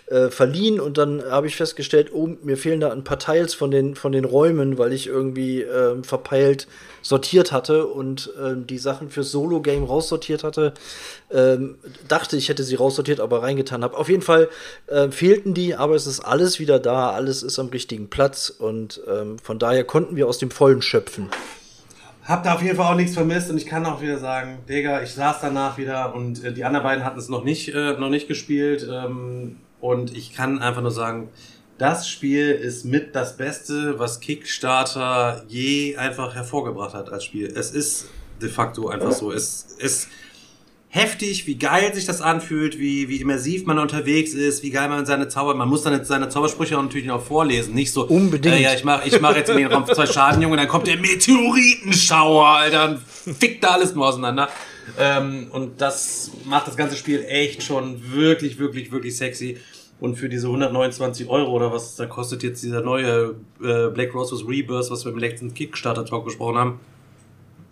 äh, verliehen und dann habe ich festgestellt, oh, mir fehlen da ein paar Teils von den, von den Räumen, weil ich irgendwie ähm, verpeilt sortiert hatte und ähm, die Sachen fürs Solo-Game raussortiert hatte. Ähm, dachte, ich hätte sie raussortiert, aber reingetan habe. Auf jeden Fall äh, fehlten die, aber es ist alles wieder da, alles ist am richtigen Platz und ähm, von daher konnten wir aus dem Vollen schöpfen. Hab da auf jeden Fall auch nichts vermisst und ich kann auch wieder sagen, Digga, ich saß danach wieder und äh, die anderen beiden hatten es noch nicht, äh, noch nicht gespielt ähm, und ich kann einfach nur sagen, das Spiel ist mit das Beste, was Kickstarter je einfach hervorgebracht hat als Spiel. Es ist de facto einfach so. Es ist heftig, wie geil sich das anfühlt, wie, wie immersiv man unterwegs ist, wie geil man seine Zauber, man muss dann jetzt seine Zaubersprüche auch natürlich noch vorlesen, nicht so, Unbedingt. Äh, ja, ich mach, ich mach jetzt in den Raum zwei Schaden, Junge, dann kommt der Meteoritenschauer, Alter, und fickt da alles nur auseinander. Ähm, und das macht das ganze Spiel echt schon wirklich, wirklich, wirklich sexy. Und für diese 129 Euro oder was da kostet jetzt dieser neue äh, Black Roses Rebirth, was wir im letzten Kickstarter-Talk besprochen haben,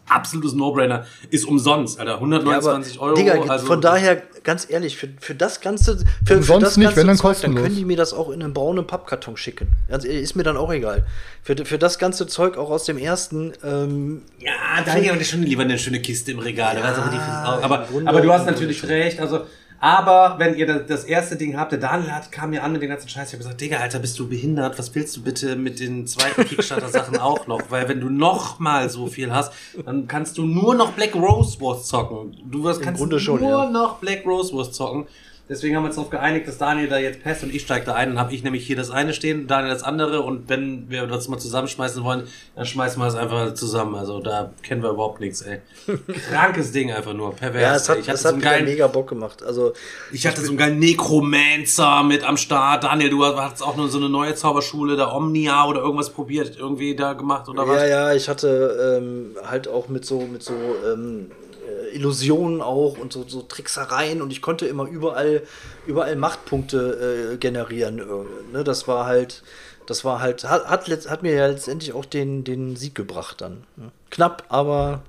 absolutes No-Brainer. Ist umsonst, Alter. 129 Euro. Digga, also, von daher, ganz ehrlich, für, für das Ganze, für, Umsonst für das nicht, ganze wenn dann Zeug, dann kostenlos. können die mir das auch in einem braunen Pappkarton schicken. Ehrlich, ist mir dann auch egal. Für, für das ganze Zeug auch aus dem ersten, ähm, Ja, da hätte ich aber schon lieber eine schöne Kiste im Regal. Ja, aber, aber, aber du hast natürlich recht. Also, aber wenn ihr das, erste Ding habt, der Daniel hat, kam mir an mit den ganzen Scheiß. Ich habe gesagt, Digga, Alter, bist du behindert? Was willst du bitte mit den zweiten Kickstarter-Sachen auch noch? Weil wenn du noch mal so viel hast, dann kannst du nur noch Black Rose Wars zocken. Du wirst, kannst Grunde schon, nur ja. noch Black Rose Wars zocken. Deswegen haben wir uns darauf geeinigt, dass Daniel da jetzt passt und ich steige da ein. Dann habe ich nämlich hier das eine stehen, Daniel das andere. Und wenn wir das mal zusammenschmeißen wollen, dann schmeißen wir es einfach zusammen. Also da kennen wir überhaupt nichts, ey. [laughs] Krankes Ding einfach nur, pervers. ja, es hat, ich hatte es so einen geilen, mega Bock gemacht. Also, ich hatte so einen geilen Necromancer mit am Start. Daniel, du hast auch nur so eine neue Zauberschule, der Omnia oder irgendwas probiert, irgendwie da gemacht oder was? ja, ja, ich hatte ähm, halt auch mit so, mit so ähm, äh, Illusionen auch und so, so Tricksereien und ich konnte immer überall, überall Machtpunkte äh, generieren. Äh, ne? Das war halt, das war halt, hat, hat, hat mir ja letztendlich auch den, den Sieg gebracht dann. Ne? Knapp, aber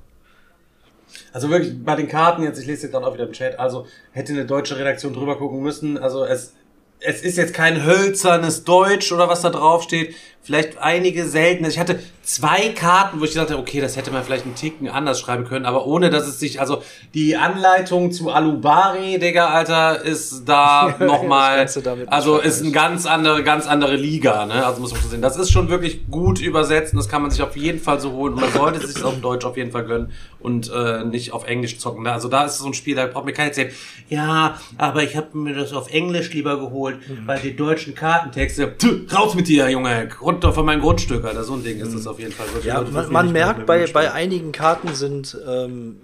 Also wirklich bei den Karten jetzt, ich lese jetzt gerade auch wieder im Chat, also hätte eine deutsche Redaktion drüber gucken müssen. Also es, es ist jetzt kein hölzernes Deutsch oder was da drauf steht. Vielleicht einige seltene. Ich hatte zwei Karten, wo ich dachte, okay, das hätte man vielleicht einen Ticken anders schreiben können, aber ohne dass es sich, also die Anleitung zu Alubari, Digga, Alter, ist da [laughs] nochmal, damit nicht also ist vergleichen. ein ganz andere, ganz andere Liga, ne? Also muss man schon sehen. Das ist schon wirklich gut übersetzt und das kann man sich auf jeden Fall so holen und man sollte sich auf Deutsch auf jeden Fall gönnen und äh, nicht auf Englisch zocken. Ne? Also da ist so ein Spiel, da braucht mir keiner erzählen, ja, aber ich habe mir das auf Englisch lieber geholt, weil die deutschen Kartentexte, Tü, raus mit dir, Junge, runter von meinem Grundstück, Alter. So ein Ding ist das auf jeden Fall. Ja, man, man merkt, bei, bei einigen Karten sind, ähm,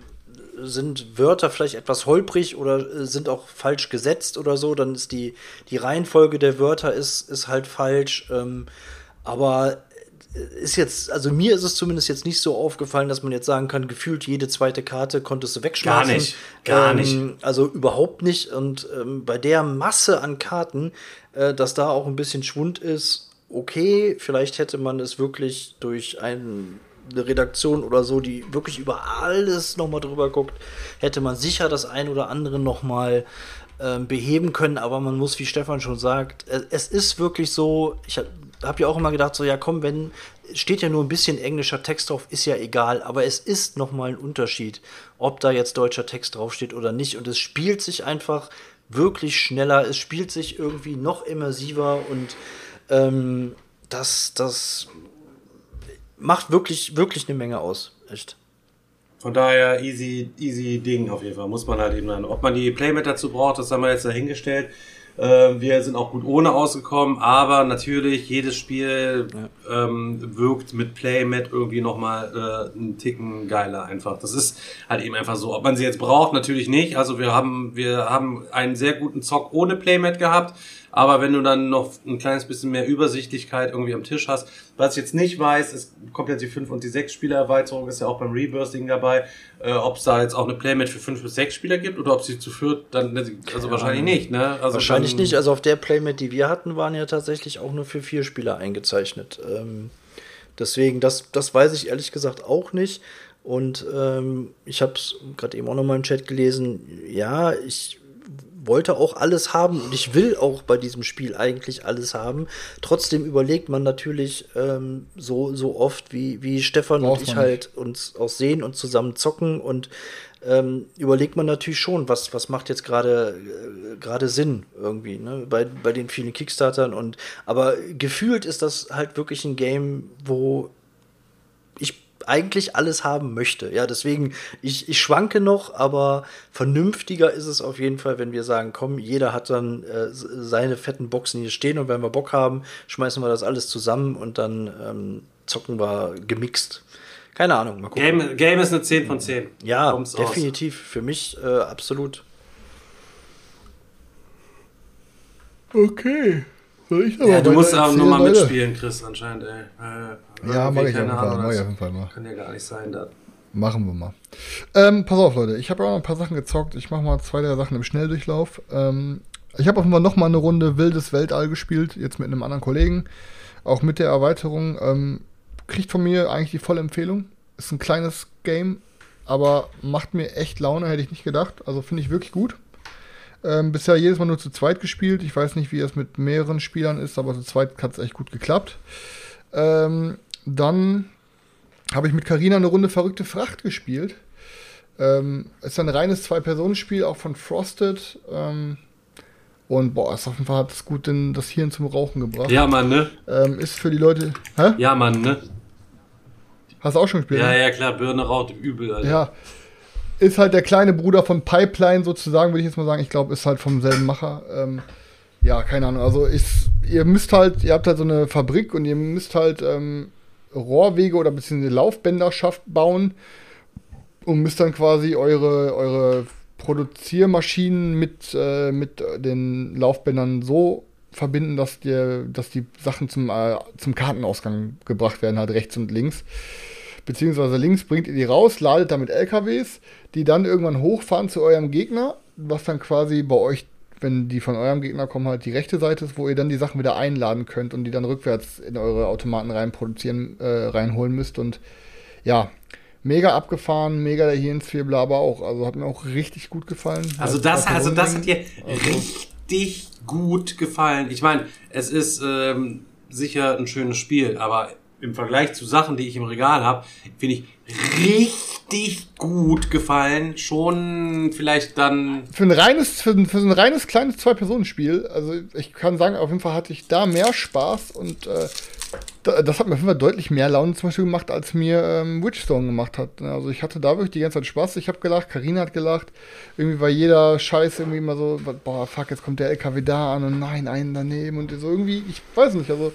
sind Wörter vielleicht etwas holprig oder äh, sind auch falsch gesetzt oder so. Dann ist die, die Reihenfolge der Wörter ist, ist halt falsch. Ähm, aber äh, ist jetzt, also mir ist es zumindest jetzt nicht so aufgefallen, dass man jetzt sagen kann, gefühlt jede zweite Karte konntest du wegschmeißen. Gar nicht, gar ähm, nicht. Also überhaupt nicht. Und ähm, bei der Masse an Karten, äh, dass da auch ein bisschen Schwund ist, okay, vielleicht hätte man es wirklich durch ein, eine Redaktion oder so, die wirklich über alles nochmal drüber guckt, hätte man sicher das ein oder andere nochmal ähm, beheben können, aber man muss, wie Stefan schon sagt, äh, es ist wirklich so, ich habe hab ja auch immer gedacht, so ja komm, wenn, steht ja nur ein bisschen englischer Text drauf, ist ja egal, aber es ist nochmal ein Unterschied, ob da jetzt deutscher Text draufsteht oder nicht. Und es spielt sich einfach wirklich schneller, es spielt sich irgendwie noch immersiver. Und ähm, das, das macht wirklich, wirklich eine Menge aus. Echt. Von daher easy, easy Ding auf jeden Fall. Muss man halt eben dann. Ob man die Playmat dazu braucht, das haben wir jetzt dahingestellt. Äh, wir sind auch gut ohne ausgekommen, aber natürlich, jedes Spiel ähm, wirkt mit Playmat irgendwie nochmal äh, einen Ticken geiler einfach. Das ist halt eben einfach so. Ob man sie jetzt braucht, natürlich nicht. Also wir haben, wir haben einen sehr guten Zock ohne Playmat gehabt. Aber wenn du dann noch ein kleines bisschen mehr Übersichtlichkeit irgendwie am Tisch hast, was ich jetzt nicht weiß, ist kommt jetzt die 5 und die 6 Spieler Erweiterung, ist ja auch beim Rebirthing dabei, äh, ob es da jetzt auch eine Playmat für 5 bis 6 Spieler gibt oder ob sie zu führt, dann, also wahrscheinlich nicht, ne? Also Wahrscheinlich dann, nicht. Also auf der Playmat, die wir hatten, waren ja tatsächlich auch nur für vier Spieler eingezeichnet. Ähm, deswegen, das, das weiß ich ehrlich gesagt auch nicht. Und ähm, ich habe es gerade eben auch noch mal im Chat gelesen. Ja, ich wollte auch alles haben und ich will auch bei diesem Spiel eigentlich alles haben. Trotzdem überlegt man natürlich ähm, so, so oft, wie, wie Stefan Braucht und ich halt uns auch sehen und zusammen zocken und ähm, überlegt man natürlich schon, was, was macht jetzt gerade äh, gerade Sinn irgendwie, ne? Bei, bei den vielen Kickstartern und aber gefühlt ist das halt wirklich ein Game, wo eigentlich alles haben möchte. Ja, deswegen, ich, ich schwanke noch, aber vernünftiger ist es auf jeden Fall, wenn wir sagen, komm, jeder hat dann äh, seine fetten Boxen hier stehen und wenn wir Bock haben, schmeißen wir das alles zusammen und dann ähm, zocken wir gemixt. Keine Ahnung, mal gucken. Game, Game ist eine 10 von 10. ja, Kommt's aus. definitiv. Für mich äh, absolut. Okay. Soll ich aber Ja, du musst auch nochmal Leute? mitspielen, Chris, anscheinend, ey. Äh, Ja, irgendwie, mach ich auf jeden Fall. Mach ich auf jeden Fall mal. Kann ja gar nicht sein, da. Machen wir mal. Ähm, pass auf, Leute. Ich habe auch noch ein paar Sachen gezockt. Ich mache mal zwei, drei Sachen im Schnelldurchlauf. Ähm, ich habe offenbar noch mal eine Runde Wildes Weltall gespielt, jetzt mit einem anderen Kollegen. Auch mit der Erweiterung. Ähm, kriegt von mir eigentlich die volle Empfehlung. Ist ein kleines Game, aber macht mir echt Laune, hätte ich nicht gedacht. Also finde ich wirklich gut. Ähm, bisher jedes Mal nur zu zweit gespielt. Ich weiß nicht, wie es mit mehreren Spielern ist, aber zu zweit hat es echt gut geklappt. Ähm, dann habe ich mit Carina eine Runde verrückte Fracht gespielt. Ähm, ist ein reines Zwei-Personen-Spiel, auch von Frosted. Ähm, und boah, ist auf jeden Fall hat es gut in das Hirn zum Rauchen gebracht. Ja, Mann, ne? Ähm, ist für die Leute. Hä? Ja, Mann, ne? Hast du auch schon gespielt? Ja, ne? ja, klar, Birne raut übel, Alter. Ja. Ist halt der kleine Bruder von Pipeline sozusagen, würde ich jetzt mal sagen. Ich glaube, ist halt vom selben Macher. Ähm, ja, keine Ahnung. Also ist, ihr müsst halt, ihr habt halt so eine Fabrik und ihr müsst halt ähm, Rohrwege oder beziehungsweise Laufbänder schafft, bauen und müsst dann quasi eure, eure Produziermaschinen mit, äh, mit den Laufbändern so verbinden, dass, dir, dass die Sachen zum, äh, zum Kartenausgang gebracht werden, halt rechts und links. Beziehungsweise links bringt ihr die raus, ladet damit LKWs, die dann irgendwann hochfahren zu eurem Gegner, was dann quasi bei euch, wenn die von eurem Gegner kommen, halt die rechte Seite ist, wo ihr dann die Sachen wieder einladen könnt und die dann rückwärts in eure Automaten rein produzieren, äh, reinholen müsst und ja, mega abgefahren, mega der Hirnzwirbel aber auch, also hat mir auch richtig gut gefallen. Also Als das, also das hat dir richtig gut gefallen. Ich meine, es ist ähm, sicher ein schönes Spiel, aber im Vergleich zu Sachen, die ich im Regal habe, finde ich richtig gut gefallen. Schon vielleicht dann. für ein reines, für, ein- für so ein reines kleines Zwei-Personen-Spiel, also ich kann sagen, auf jeden Fall hatte ich da mehr Spaß und äh, da, das hat mir auf jeden Fall deutlich mehr Laune zum Beispiel gemacht, als mir ähm, Witchstone gemacht hat. Also ich hatte da wirklich die ganze Zeit Spaß. Ich habe gelacht, Karina hat gelacht. Irgendwie war jeder Scheiß irgendwie immer so, boah, fuck, jetzt kommt der LKW da an und nein, einen daneben und so irgendwie, ich weiß nicht, also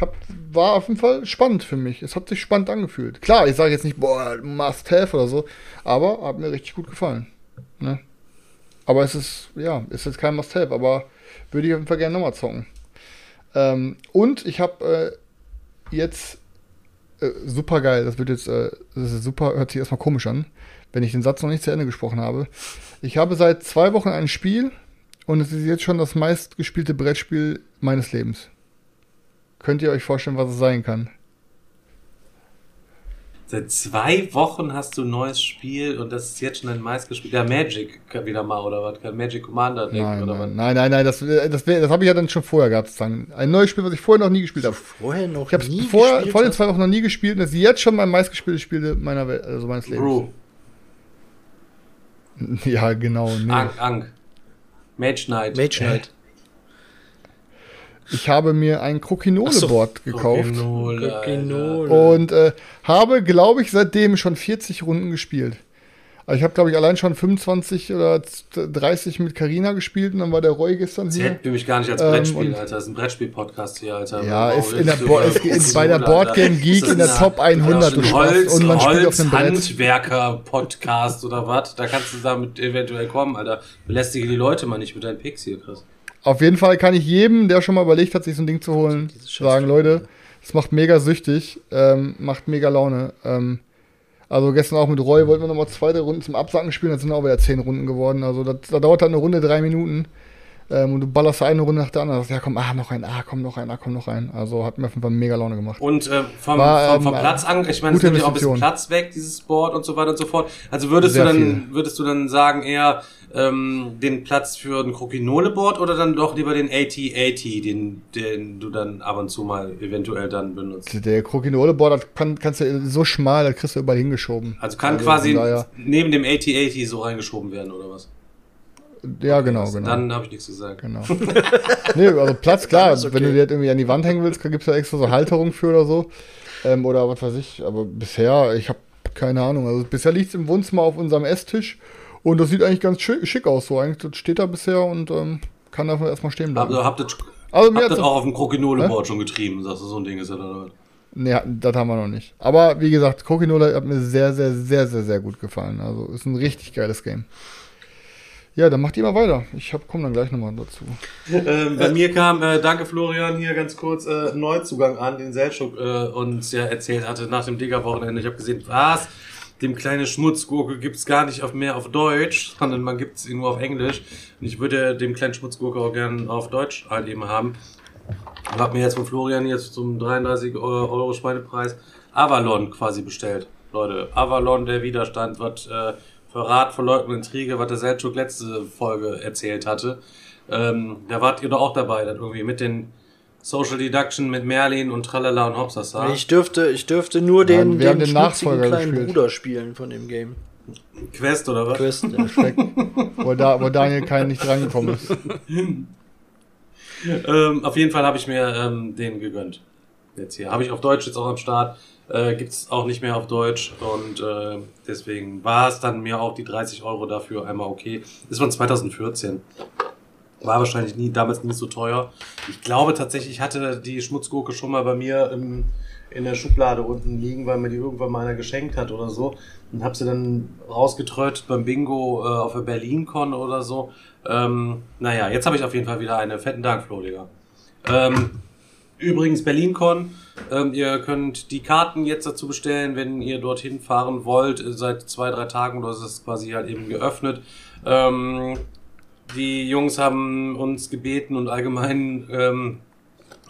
hab, war auf jeden Fall spannend für mich. Es hat sich spannend angefühlt. Klar, ich sage jetzt nicht, boah, must have oder so, aber hat mir richtig gut gefallen. Ne? Aber es ist, ja, ist jetzt kein Must-Have, aber würde ich auf jeden Fall gerne nochmal zocken. Ähm, und ich habe äh, jetzt äh, super geil, das wird jetzt, äh, das ist super, hört sich erstmal komisch an, wenn ich den Satz noch nicht zu Ende gesprochen habe. Ich habe seit zwei Wochen ein Spiel und es ist jetzt schon das meistgespielte Brettspiel meines Lebens. Könnt ihr euch vorstellen, was es sein kann? Seit zwei Wochen hast du ein neues Spiel und das ist jetzt schon ein meistgespielt. Ja, Magic wieder mal oder was? Kein Magic Commander Deck Nein, oder nein, was? nein, nein, nein, das, das, das habe ich ja dann schon vorher gehabt. sozusagen. Ein neues Spiel, was ich vorher noch nie gespielt habe. Vorher noch Ich habe es nie vor, gespielt vor den zwei Wochen noch nie gespielt und es ist jetzt schon mein meistgespieltes Spiel meiner Welt, also meines Lebens. Brew, Ja, genau. Nee. Ank, Ank. Mage Knight. Mage Knight. Ich habe mir ein Crokinole-Board gekauft Rock'n'Roll, Alter. Rock'n'Roll. und äh, habe, glaube ich, seitdem schon 40 Runden gespielt. Ich habe, glaube ich, allein schon 25 oder 30 mit Carina gespielt und dann war der Roy gestern hier. Zählt für mich gar nicht als Ähm, Brettspiel, und- Alter. Das ist ein Brettspiel-Podcast hier, Alter. Ja, Wow, ist in der ist Bo ist in, bei der Alter. Board Game Geek Ist in der Top 100 du Holz, und man spielt auf einem Brett. Holz-Handwerker-Podcast oder was? Da kannst du damit eventuell kommen, Alter. Belästige die Leute mal nicht mit deinen Picks hier, Chris. Auf jeden Fall kann ich jedem, der schon mal überlegt hat, sich so ein Ding zu holen, sagen, Leute, es macht mega süchtig, ähm, macht mega Laune. Ähm, also gestern auch mit Roy wollten wir nochmal zwei drei Runden zum Absacken spielen, das sind auch wieder zehn Runden geworden. Also das, da dauert dann eine Runde drei Minuten. Ähm, und du ballerst eine Runde nach der anderen. Ja, komm, ah, noch ein, ah, komm, noch ein, ah, komm, noch ein. Also hat mir auf jeden Fall mega Laune gemacht. Und äh, vom, War, vom, vom ähm, Platz an, ich meine, es nimmt ja auch ein bisschen. Platz weg, dieses Board und so weiter und so fort. Also würdest Sehr du dann, viel. würdest du dann sagen, eher ähm, den Platz für ein Crokinole-Board oder dann doch lieber den AT-80, den, den du dann ab und zu mal eventuell dann benutzt? Der Krokinole-Board, kann, kannst du so schmal, das kriegst du überall hingeschoben. Also kann Also quasi neben dem AT-80 so reingeschoben werden, oder was? Ja, genau, genau. Dann habe ich nichts gesagt. Genau. [laughs] nee, also Platz, klar, okay. wenn du dir das irgendwie an die Wand hängen willst, gibt's da extra so Halterung für oder so. Ähm, oder was weiß ich. Aber bisher, ich habe keine Ahnung. Also bisher liegt's im Wohnzimmer auf unserem Esstisch und das sieht eigentlich ganz schick, aus. So eigentlich, das steht da bisher und ähm, kann da erstmal stehen bleiben. Also habt ihr Also habt ihr auch auf dem Crokinole-Board schon getrieben, sagst du, so ein Ding ist ja dann. Nee, das haben wir noch nicht. Aber wie gesagt, Kokinola hat mir sehr, sehr, sehr, sehr, sehr gut gefallen. Also ist ein richtig geiles Game. Ja, dann macht ihr mal weiter. Ich hab, komm dann gleich nochmal dazu. Ähm, bei mir kam, äh, danke Florian, hier ganz kurz äh, Neuzugang an, den Selchuk äh, uns ja erzählt hatte nach dem Digger-Wochenende. Ich habe gesehen, was? Dem kleine Schmutzgurke gibt's gar nicht auf mehr auf Deutsch, sondern man gibt's ihn nur auf Englisch. Und ich würde dem kleinen Schmutzgurke auch gern auf Deutsch halt eben haben. Und hab mir jetzt von Florian jetzt zum 33 Euro Schweinepreis Avalon quasi bestellt. Leute, Avalon, der Widerstand, was äh, Verrat, Verleugnung, Intrige, was der Selchuk letzte Folge erzählt hatte. Ähm, da wart ihr doch auch dabei, dann irgendwie mit den Social Deduction mit Merlin und Tralala und Hopsasa. Ich dürfte, ich dürfte nur den, Ja, den, den Nachfolger kleinen gespielt. Bruder spielen von dem Game. Quest oder was? Quest, ja. Wo, da, wo Daniel kein nicht drangekommen ist. [laughs] Ähm, auf jeden Fall habe ich mir ähm, den gegönnt. Jetzt hier. Habe ich auf Deutsch jetzt auch am Start. Äh, gibt's auch nicht mehr auf Deutsch. Und äh, deswegen war es dann mir auch die 30 Euro dafür einmal okay. Ist von 2014. War wahrscheinlich nie, damals nie so teuer. Ich glaube tatsächlich, ich hatte die Schmutzgurke schon mal bei mir im, in der Schublade unten liegen, weil mir die irgendwann mal einer geschenkt hat oder so. Und habe sie dann rausgetrötet beim Bingo äh, auf der BerlinCon oder so. Ähm, naja, jetzt habe ich auf jeden Fall wieder eine fetten Dank, Flo, Digga. Ähm, übrigens, BerlinCon, ähm, ihr könnt die Karten jetzt dazu bestellen, wenn ihr dorthin fahren wollt. Äh, Seit zwei, drei Tagen oder ist es quasi halt eben geöffnet. Ähm, die Jungs haben uns gebeten und allgemein ähm,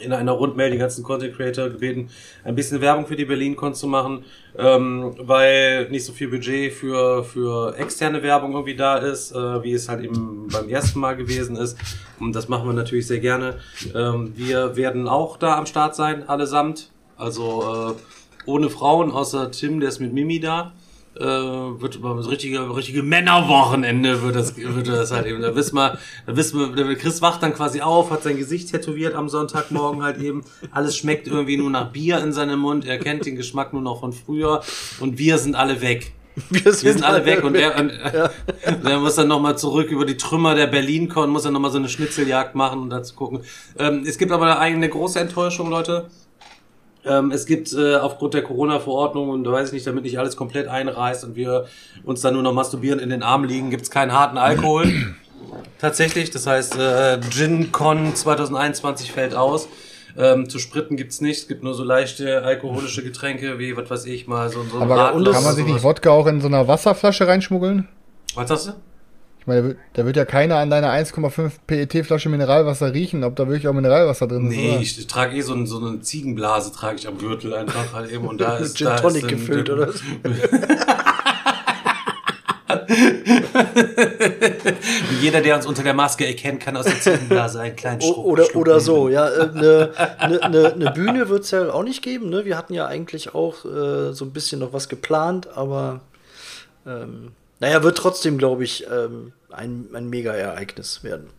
in einer Rundmail die ganzen Content Creator gebeten, ein bisschen Werbung für die BerlinCon zu machen, ähm, weil nicht so viel Budget für, für externe Werbung irgendwie da ist, äh, wie es halt eben beim ersten Mal gewesen ist. Und das machen wir natürlich sehr gerne. Ähm, wir werden auch da am Start sein, allesamt. Also äh, ohne Frauen, außer Tim, der ist mit Mimi da äh, wird über das richtige, richtige Männerwochenende wird das, wird das halt eben. Da wissen wir, da wissen wir, Chris wacht dann quasi auf, hat sein Gesicht tätowiert am Sonntagmorgen halt eben. Alles schmeckt irgendwie nur nach Bier in seinem Mund. Er kennt den Geschmack nur noch von früher und wir sind alle weg. Wir sind alle weg und er, und, [laughs] er muss dann nochmal zurück über die Trümmer der BerlinCon, muss dann nochmal so eine Schnitzeljagd machen und dazu gucken. Ähm, es gibt aber eine große Enttäuschung, Leute. Ähm, es gibt äh, aufgrund der Corona-Verordnung und da weiß ich nicht, damit nicht alles komplett einreißt und wir uns dann nur noch masturbieren in den Armen liegen, gibt es keinen harten Alkohol. [clears throat] Tatsächlich, das heißt, äh, Gin Con 2021 fällt aus. Ähm, zu Spritten gibt's nicht, es gibt nur so leichte alkoholische Getränke wie, was weiß ich mal, so, so ein Aber Radler kann man sich nicht. Wodka auch in so einer Wasserflasche reinschmuggeln? Was sagst du? Ich meine, da wird, da ja keiner an deiner 1,5 PET-Flasche Mineralwasser riechen, ob da wirklich auch Mineralwasser drin ist. Nee, oder? ich, trage eh so, ein, so eine Ziegenblase, trage ich am Gürtel einfach halt eben und da ist Gin da Tonic ist dann- gefüllt, oder? [laughs] Jeder, der uns unter der Maske erkennt, kann aus der Ziegenblase einen kleinen Schluck Oder, Schluck oder nehmen. so, ja. Eine ne, ne, ne Bühne wird es ja auch nicht geben. Ne? Wir hatten ja eigentlich auch äh, so ein bisschen noch was geplant, aber ähm, naja, wird trotzdem, glaube ich, ähm, ein, ein Mega-Ereignis werden.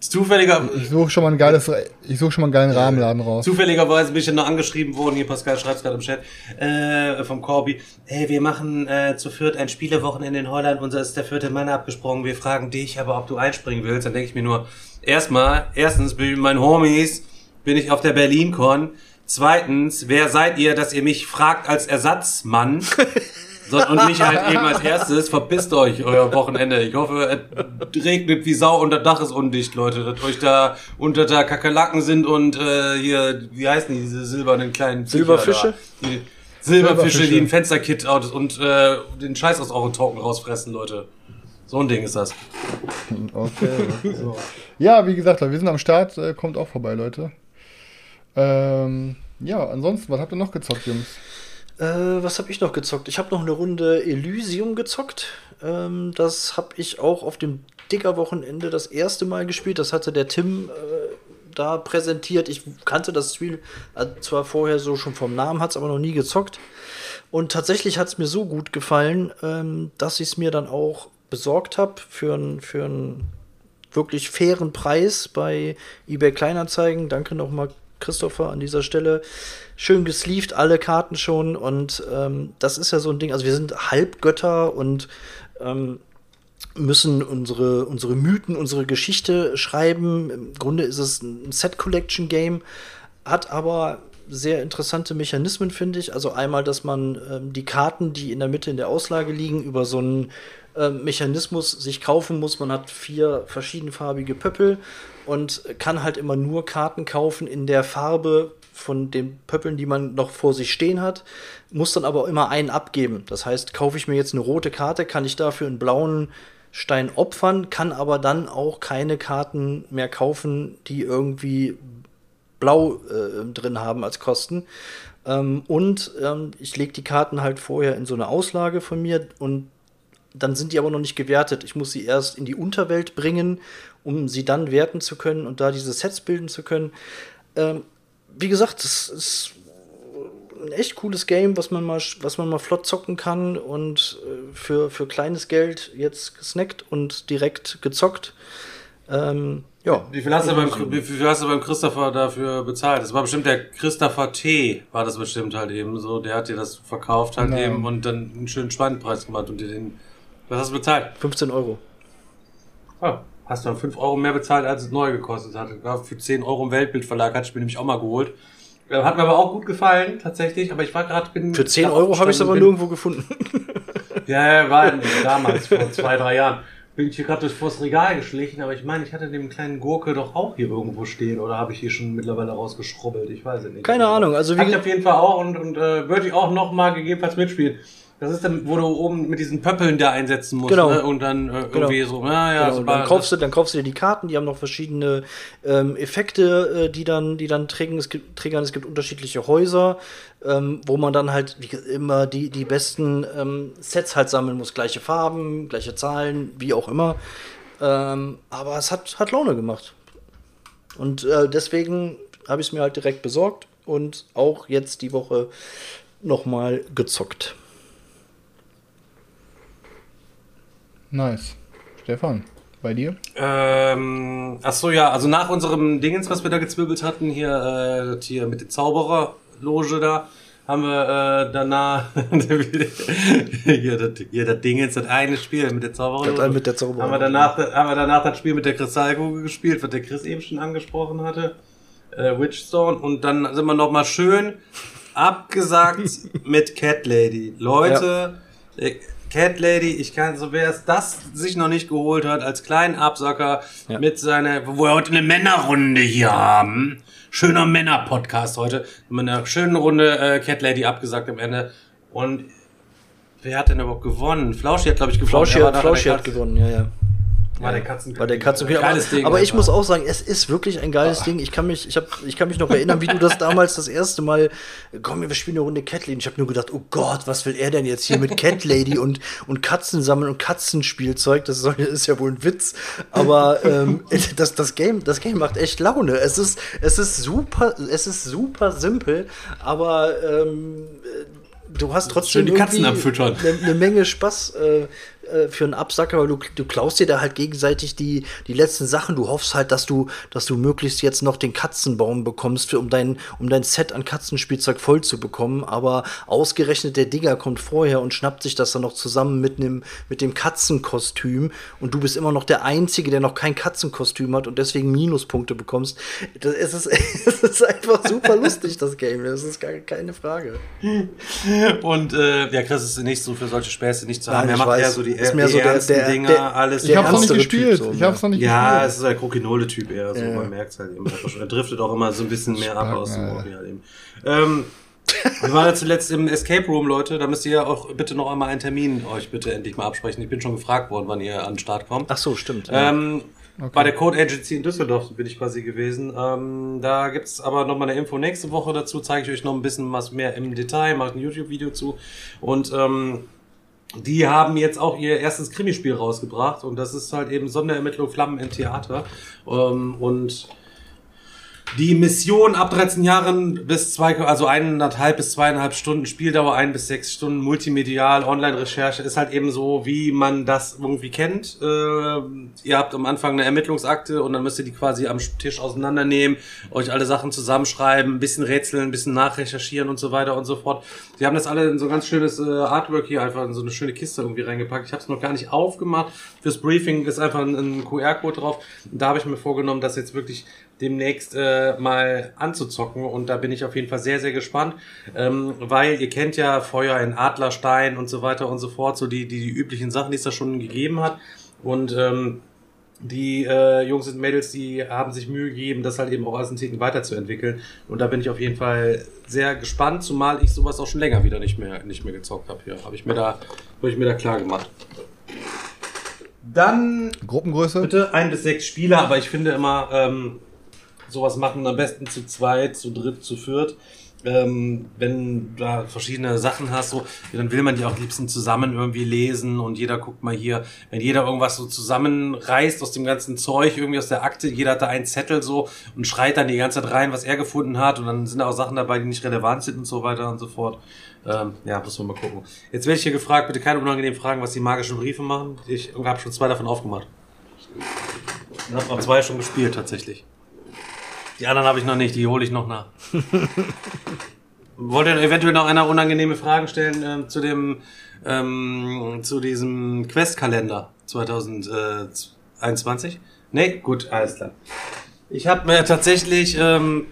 Zufälliger, Ich suche schon mal ein geiles, ich suche schon mal einen geilen Rahmenladen raus. zufälligerweise bin ich dann noch angeschrieben worden, hier Pascal schreibt gerade im Chat, äh, vom Corby, hey, wir machen äh, zu viert ein Spielewochenende in Holland, unser ist der vierte Mann abgesprungen, wir fragen dich aber, ob du einspringen willst. Dann denke ich mir nur, erstmal, erstens bin ich mit meinen Homies, bin ich auf der BerlinCon, zweitens, wer seid ihr, dass ihr mich fragt als Ersatzmann? [laughs] So, und nicht halt eben als erstes, verpisst euch euer Wochenende. Ich hoffe, es regnet wie Sau und das Dach ist undicht, Leute. Dass euch da unter da Kakerlaken sind und äh, hier, wie heißen die, diese silbernen kleinen Viecher Silberfische? Da. Die Silberfische, Silberfische. die ein Fensterkit aus und äh, den Scheiß aus euren Token rausfressen, Leute. So ein Ding ist das. Okay. so. Ja, wie gesagt, wir sind am Start. Äh, kommt auch vorbei, Leute. Ähm, ja, ansonsten, was habt ihr noch gezockt, Jungs? Äh, was habe ich noch gezockt? Ich habe noch eine Runde Elysium gezockt. Ähm, das habe ich auch auf dem Digger-Wochenende das erste Mal gespielt. Das hatte der Tim äh, da präsentiert. Ich kannte das Spiel äh, zwar vorher so schon vom Namen, hat es aber noch nie gezockt. Und tatsächlich hat es mir so gut gefallen, ähm, dass ich es mir dann auch besorgt habe für einen für einen wirklich fairen Preis bei eBay Kleinanzeigen. Danke nochmal Christopher an dieser Stelle. Schön gesleeved, alle Karten schon. Und ähm, das ist ja so ein Ding. Also wir sind Halbgötter und ähm, müssen unsere, unsere Mythen, unsere Geschichte schreiben. Im Grunde ist es ein Set-Collection-Game, hat aber sehr interessante Mechanismen, finde ich. Also einmal, dass man ähm, die Karten, die in der Mitte in der Auslage liegen, über so einen ähm, Mechanismus sich kaufen muss. Man hat vier verschiedenfarbige Pöppel und kann halt immer nur Karten kaufen in der Farbe von den Pöppeln, die man noch vor sich stehen hat, muss dann aber immer einen abgeben. Das heißt, kaufe ich mir jetzt eine rote Karte, kann ich dafür einen blauen Stein opfern, kann aber dann auch keine Karten mehr kaufen, die irgendwie blau äh, drin haben als Kosten. Ähm, und ähm, ich lege die Karten halt vorher in so eine Auslage von mir und dann sind die aber noch nicht gewertet. Ich muss sie erst in die Unterwelt bringen, um sie dann werten zu können und da diese Sets bilden zu können. Ähm, wie gesagt, es ist ein echt cooles Game, was man mal, was man mal flott zocken kann und äh, für, für kleines Geld jetzt gesnackt und direkt gezockt. Ähm, ja. Wie viel, hast du beim, wie viel hast du beim Christopher dafür bezahlt? Das war bestimmt der Christopher T. War das bestimmt halt eben so. Der hat dir das verkauft halt Nein. eben und dann einen schönen Spannpreis gemacht und dir den. Was hast du bezahlt? 15 Euro. Ah, hast du dann 5 Euro mehr bezahlt, als es neu gekostet hat. Für 10 Euro im Weltbildverlag hatte ich mir nämlich auch mal geholt. Äh, Hat mir aber auch gut gefallen, tatsächlich. Aber ich war gerade. Für 10 da Euro habe ich es aber nirgendwo gefunden. ja, war damals, vor zwei, drei Jahren. Bin ich hier gerade durch vors Regal geschlichen, aber ich meine, ich hatte den kleinen Gurke doch auch hier irgendwo stehen oder habe ich hier schon mittlerweile rausgeschrubbelt? Ich weiß es nicht. Keine Ahnung, also wie Hab ich auf jeden Fall auch und, und äh, würde ich auch noch mal gegebenenfalls mitspielen. Das ist dann, wo du oben mit diesen Pöppeln da einsetzen musst, Genau. ne? Und dann äh, irgendwie so, na ja, Genau, dann, kaufst du, dann kaufst du dir die Karten, die haben noch verschiedene ähm, Effekte, äh, die dann, die dann triggern. Es gibt, triggern. es gibt unterschiedliche Häuser, ähm, wo man dann halt wie immer die, die besten ähm, Sets halt sammeln muss. Gleiche Farben, gleiche Zahlen, wie auch immer. Ähm, aber es hat, hat Laune gemacht. Und äh, deswegen habe ich es mir halt direkt besorgt und auch jetzt die Woche nochmal gezockt. Nice. Stefan, bei dir? Ähm, ach so, ja, also nach unserem Dingens, was wir da gezwirbelt hatten, hier, äh, das hier mit der Zaubererloge da, haben wir äh, danach [laughs] hier, das, hier das Dingens, das eine Spiel mit der Zaubererloge. Das mit der Zaubererloge. Haben wir danach, haben wir danach das Spiel mit der Kristallkugel gespielt, was der Chris eben schon angesprochen hatte. Äh, Witchstone. Und dann sind wir noch mal schön abgesagt [laughs] mit Cat Lady. Leute, äh, Cat Lady, ich kann, so wer es das sich noch nicht geholt hat, als kleinen Absacker Ja. mit seiner, wo wir heute eine Männerrunde hier haben. Schöner Männer-Podcast heute. Mit einer schönen Runde äh, Cat Lady abgesagt am Ende. Und wer hat denn überhaupt gewonnen? Flauschi hat, glaube ich, gewonnen. Flauschi, hat- Flauschi hat gewonnen, ja, ja. War der Katzen Bei der Katze Geiles Ding. Aber ich muss war. auch sagen, es ist wirklich ein geiles Ding. Ich kann mich, ich hab, ich kann mich noch erinnern, wie du das damals das erste Mal, komm, wir spielen eine Runde Cat Lady. Ich habe nur gedacht, oh Gott, was will er denn jetzt hier mit Cat Lady und, und Katzen sammeln und Katzenspielzeug? Das ist ja wohl ein Witz. Aber ähm, [laughs] das, das, Game, das Game macht echt Laune. Es ist, es ist super, es ist super simpel, aber ähm, du hast trotzdem Schön die Katzen irgendwie abfüttern. Eine, eine Menge Spaß. Äh, äh, für einen Absacker, weil du, du klaust dir da halt gegenseitig die, die letzten Sachen. Du hoffst halt, dass du, dass du möglichst jetzt noch den Katzenbaum bekommst, für, um, dein, um dein Set an Katzenspielzeug voll zu bekommen. Aber ausgerechnet der Digger kommt vorher und schnappt sich das dann noch zusammen mit, nem, mit dem Katzenkostüm. Und du bist immer noch der Einzige, der noch kein Katzenkostüm hat und deswegen Minuspunkte bekommst. Das, es, ist, [laughs] es ist einfach super lustig, das Game. Das ist gar keine Frage. Und äh, ja, Chris ist nicht so für solche Späße nicht zu haben. Nein, er macht weiß. eher so die, Ist die mehr so der- der- Dinger, der- alles. Ich hab's noch nicht gespielt. Typ so, ich hab's noch nicht ja, gespielt. es ist ein Krokinole-Typ eher, so Ja. man merkt halt eben einfach schon. Er driftet auch immer so ein bisschen mehr ab Stark, aus dem ja. Halt eben. Ähm, wir waren ja zuletzt im Escape Room, Leute. Da müsst ihr auch bitte noch einmal einen Termin euch bitte endlich mal absprechen. Ich bin schon gefragt worden, wann ihr an den Start kommt. Ach so, stimmt. ja. Ähm, Bei der Code Agency in Düsseldorf bin ich quasi gewesen. Ähm, da gibt's aber noch mal eine Info nächste Woche dazu. Zeige ich euch noch ein bisschen was mehr im Detail, mache ein YouTube-Video zu. Und ähm, die haben jetzt auch ihr erstes Krimispiel rausgebracht. Und das ist halt eben Sonderermittlung Flammen im Theater. Ähm, und die Mission ab 13 Jahren bis zwei, also eineinhalb bis zweieinhalb Stunden Spieldauer, ein bis sechs Stunden multimedial, Online-Recherche ist halt eben so, wie man das irgendwie kennt. Äh, ihr habt am Anfang eine Ermittlungsakte und dann müsst ihr die quasi am Tisch auseinandernehmen, euch alle Sachen zusammenschreiben, ein bisschen rätseln, ein bisschen nachrecherchieren und so weiter und so fort. Die haben das alle in so ein ganz schönes äh, Artwork hier einfach in so eine schöne Kiste irgendwie reingepackt. Ich habe es noch gar nicht aufgemacht. Fürs Briefing ist einfach ein, ein QR-Code drauf. Da habe ich mir vorgenommen, das jetzt wirklich demnächst äh, mal anzuzocken. Und da bin ich auf jeden Fall sehr, sehr gespannt, ähm, weil ihr kennt ja Feuer in Adlerstein und so weiter und so fort, so die, die, die üblichen Sachen, die es da schon gegeben hat. Und ähm, die äh, Jungs und Mädels, die haben sich Mühe gegeben, das halt eben auch als einen Ticken weiterzuentwickeln. Und da bin ich auf jeden Fall sehr gespannt, zumal ich sowas auch schon länger wieder nicht mehr, nicht mehr gezockt habe hier, habe ich mir da, habe ich mir da klar gemacht. Dann Gruppengröße? Bitte ein bis sechs Spieler, aber ich finde immer, ähm, sowas machen am besten zu zweit, zu dritt, zu viert. Ähm, wenn du da verschiedene Sachen hast, so, dann will man die auch liebsten zusammen irgendwie lesen und jeder guckt mal hier, wenn jeder irgendwas so zusammenreißt aus dem ganzen Zeug, irgendwie aus der Akte, jeder hat da einen Zettel so und schreit dann die ganze Zeit rein, was er gefunden hat und dann sind da auch Sachen dabei, die nicht relevant sind und so weiter und so fort. Ähm, ja, muss man mal gucken. Jetzt werde ich hier gefragt, bitte keine unangenehmen Fragen, was die magischen Briefe machen. Ich habe schon zwei davon aufgemacht. Ich habe zwei schon gespielt, tatsächlich. Die anderen habe ich noch nicht, die hole ich noch nach. Wollt ihr eventuell noch einer unangenehme Fragen stellen ähm, zu dem, ähm, zu diesem Questkalender 2021? Nee, gut, alles klar. Ich habe mir tatsächlich ähm,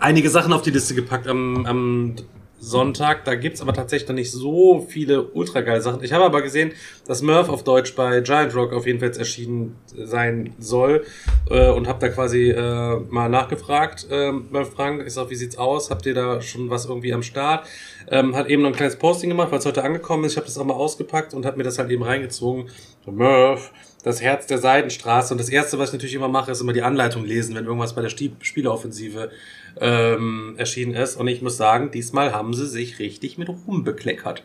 einige Sachen auf die Liste gepackt am, am Sonntag. Da gibt's aber tatsächlich noch nicht so viele ultra geile Sachen. Ich habe aber gesehen, dass Murph auf Deutsch bei Giant Rock auf jeden Fall erschienen sein soll äh, und habe da quasi äh, mal nachgefragt äh, bei Frank. Ich sag, wie sieht's aus? Habt ihr da schon was irgendwie am Start? Ähm, hat eben noch ein kleines Posting gemacht, weil es heute angekommen ist. Ich habe das auch mal ausgepackt und habe mir das halt eben reingezogen. So, Murph, das Herz der Seidenstraße. Und das Erste, was ich natürlich immer mache, ist immer die Anleitung lesen, wenn irgendwas bei der Spieleoffensive ähm, erschienen ist. Und ich muss sagen, diesmal haben sie sich richtig mit Ruhm bekleckert.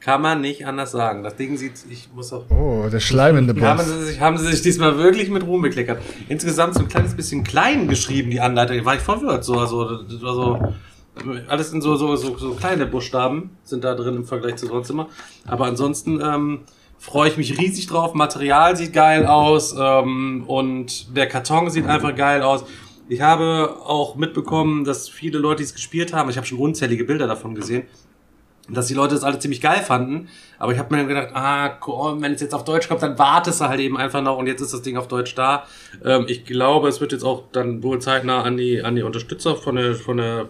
Kann man nicht anders sagen. Das Ding sieht, ich muss auch. Oh, der schleimende Haben Boss. sie, sich, haben sie sich diesmal wirklich mit Ruhm bekleckert. Insgesamt so ein kleines bisschen klein geschrieben, die Anleitung. War ich verwirrt. So, also, das war so, alles in so, so, so, so kleine Buchstaben sind da drin im Vergleich zu sonst immer. Aber ansonsten, ähm, freue ich mich riesig drauf. Material sieht geil aus ähm, und der Karton sieht einfach geil aus. Ich habe auch mitbekommen, dass viele Leute, die es gespielt haben, ich habe schon unzählige Bilder davon gesehen, dass die Leute das alle ziemlich geil fanden. Aber ich habe mir dann gedacht, ah, komm, wenn es jetzt auf Deutsch kommt, dann wartest du halt eben einfach noch und jetzt ist das Ding auf Deutsch da. Ähm, ich glaube, es wird jetzt auch dann wohl zeitnah an die, an die Unterstützer von der, von der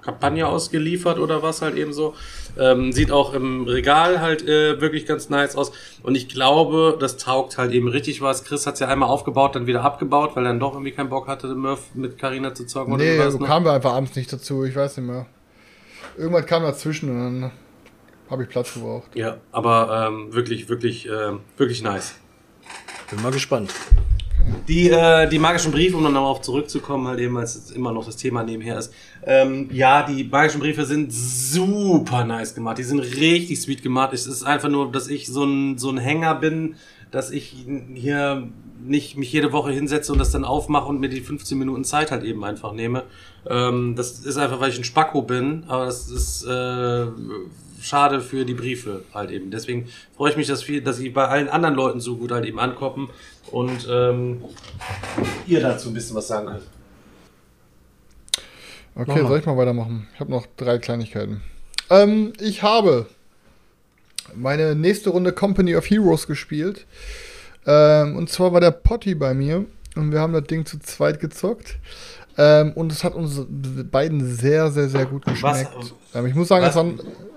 Kampagne ausgeliefert oder was halt eben so. Ähm, sieht auch im Regal halt äh, wirklich ganz nice aus. Und ich glaube, das taugt halt eben richtig was. Chris hat's ja einmal aufgebaut, dann wieder abgebaut, weil er dann doch irgendwie keinen Bock hatte, Murph mit Carina zu zocken Nee, oder so Ne? kamen wir einfach abends nicht dazu, ich weiß nicht mehr. Irgendwann kam dazwischen und dann habe ich Platz gebraucht. Ja, aber ähm, wirklich, wirklich, ähm, wirklich nice. Bin mal gespannt. Die, äh, die magischen Briefe, um dann darauf zurückzukommen, halt eben, als es immer noch das Thema nebenher ist. Ähm, ja, die magischen Briefe sind super nice gemacht. Die sind richtig sweet gemacht. Es ist einfach nur, dass ich so ein, so ein Hänger bin, dass ich hier nicht mich jede Woche hinsetze und das dann aufmache und mir die 15 Minuten Zeit halt eben einfach nehme. Ähm, das ist einfach, weil ich ein Spacko bin, aber das ist, äh, schade für die Briefe halt eben. Deswegen freue ich mich, dass, viel, dass sie bei allen anderen Leuten so gut halt eben ankommen und ähm, ihr dazu ein bisschen was sagen könnt. Okay, soll ich mal weitermachen? Ich habe noch drei Kleinigkeiten. Ähm, ich habe meine nächste Runde Company of Heroes gespielt. Ähm, und zwar war der Potty bei mir und wir haben das Ding zu zweit gezockt. Ähm, und es hat uns beiden sehr, sehr, sehr gut geschmeckt. Ähm, ich muss sagen, es war,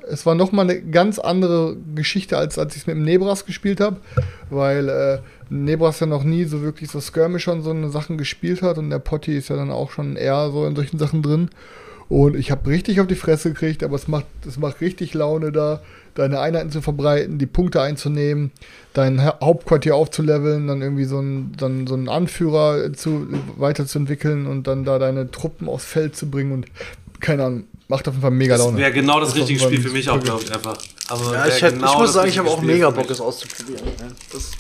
es war nochmal eine ganz andere Geschichte, als als ich es mit dem Nebras gespielt habe, weil äh, Nebras ja noch nie so wirklich so Skirmish und so eine Sachen gespielt hat und der Potty ist ja dann auch schon eher so in solchen Sachen drin. Und ich habe richtig auf die Fresse gekriegt, aber es macht, es macht richtig Laune da, deine Einheiten zu verbreiten, die Punkte einzunehmen, dein Hauptquartier aufzuleveln, dann irgendwie so einen, dann so einen Anführer zu, weiterzuentwickeln und dann da deine Truppen aufs Feld zu bringen und keine Ahnung, macht auf jeden Fall mega Laune. Das wäre genau das, das richtige Spiel für mich auch, glaube ich, einfach. Also ja, ich, genau ich muss sagen, ich habe auch mega Bock, es auszuprobieren. Das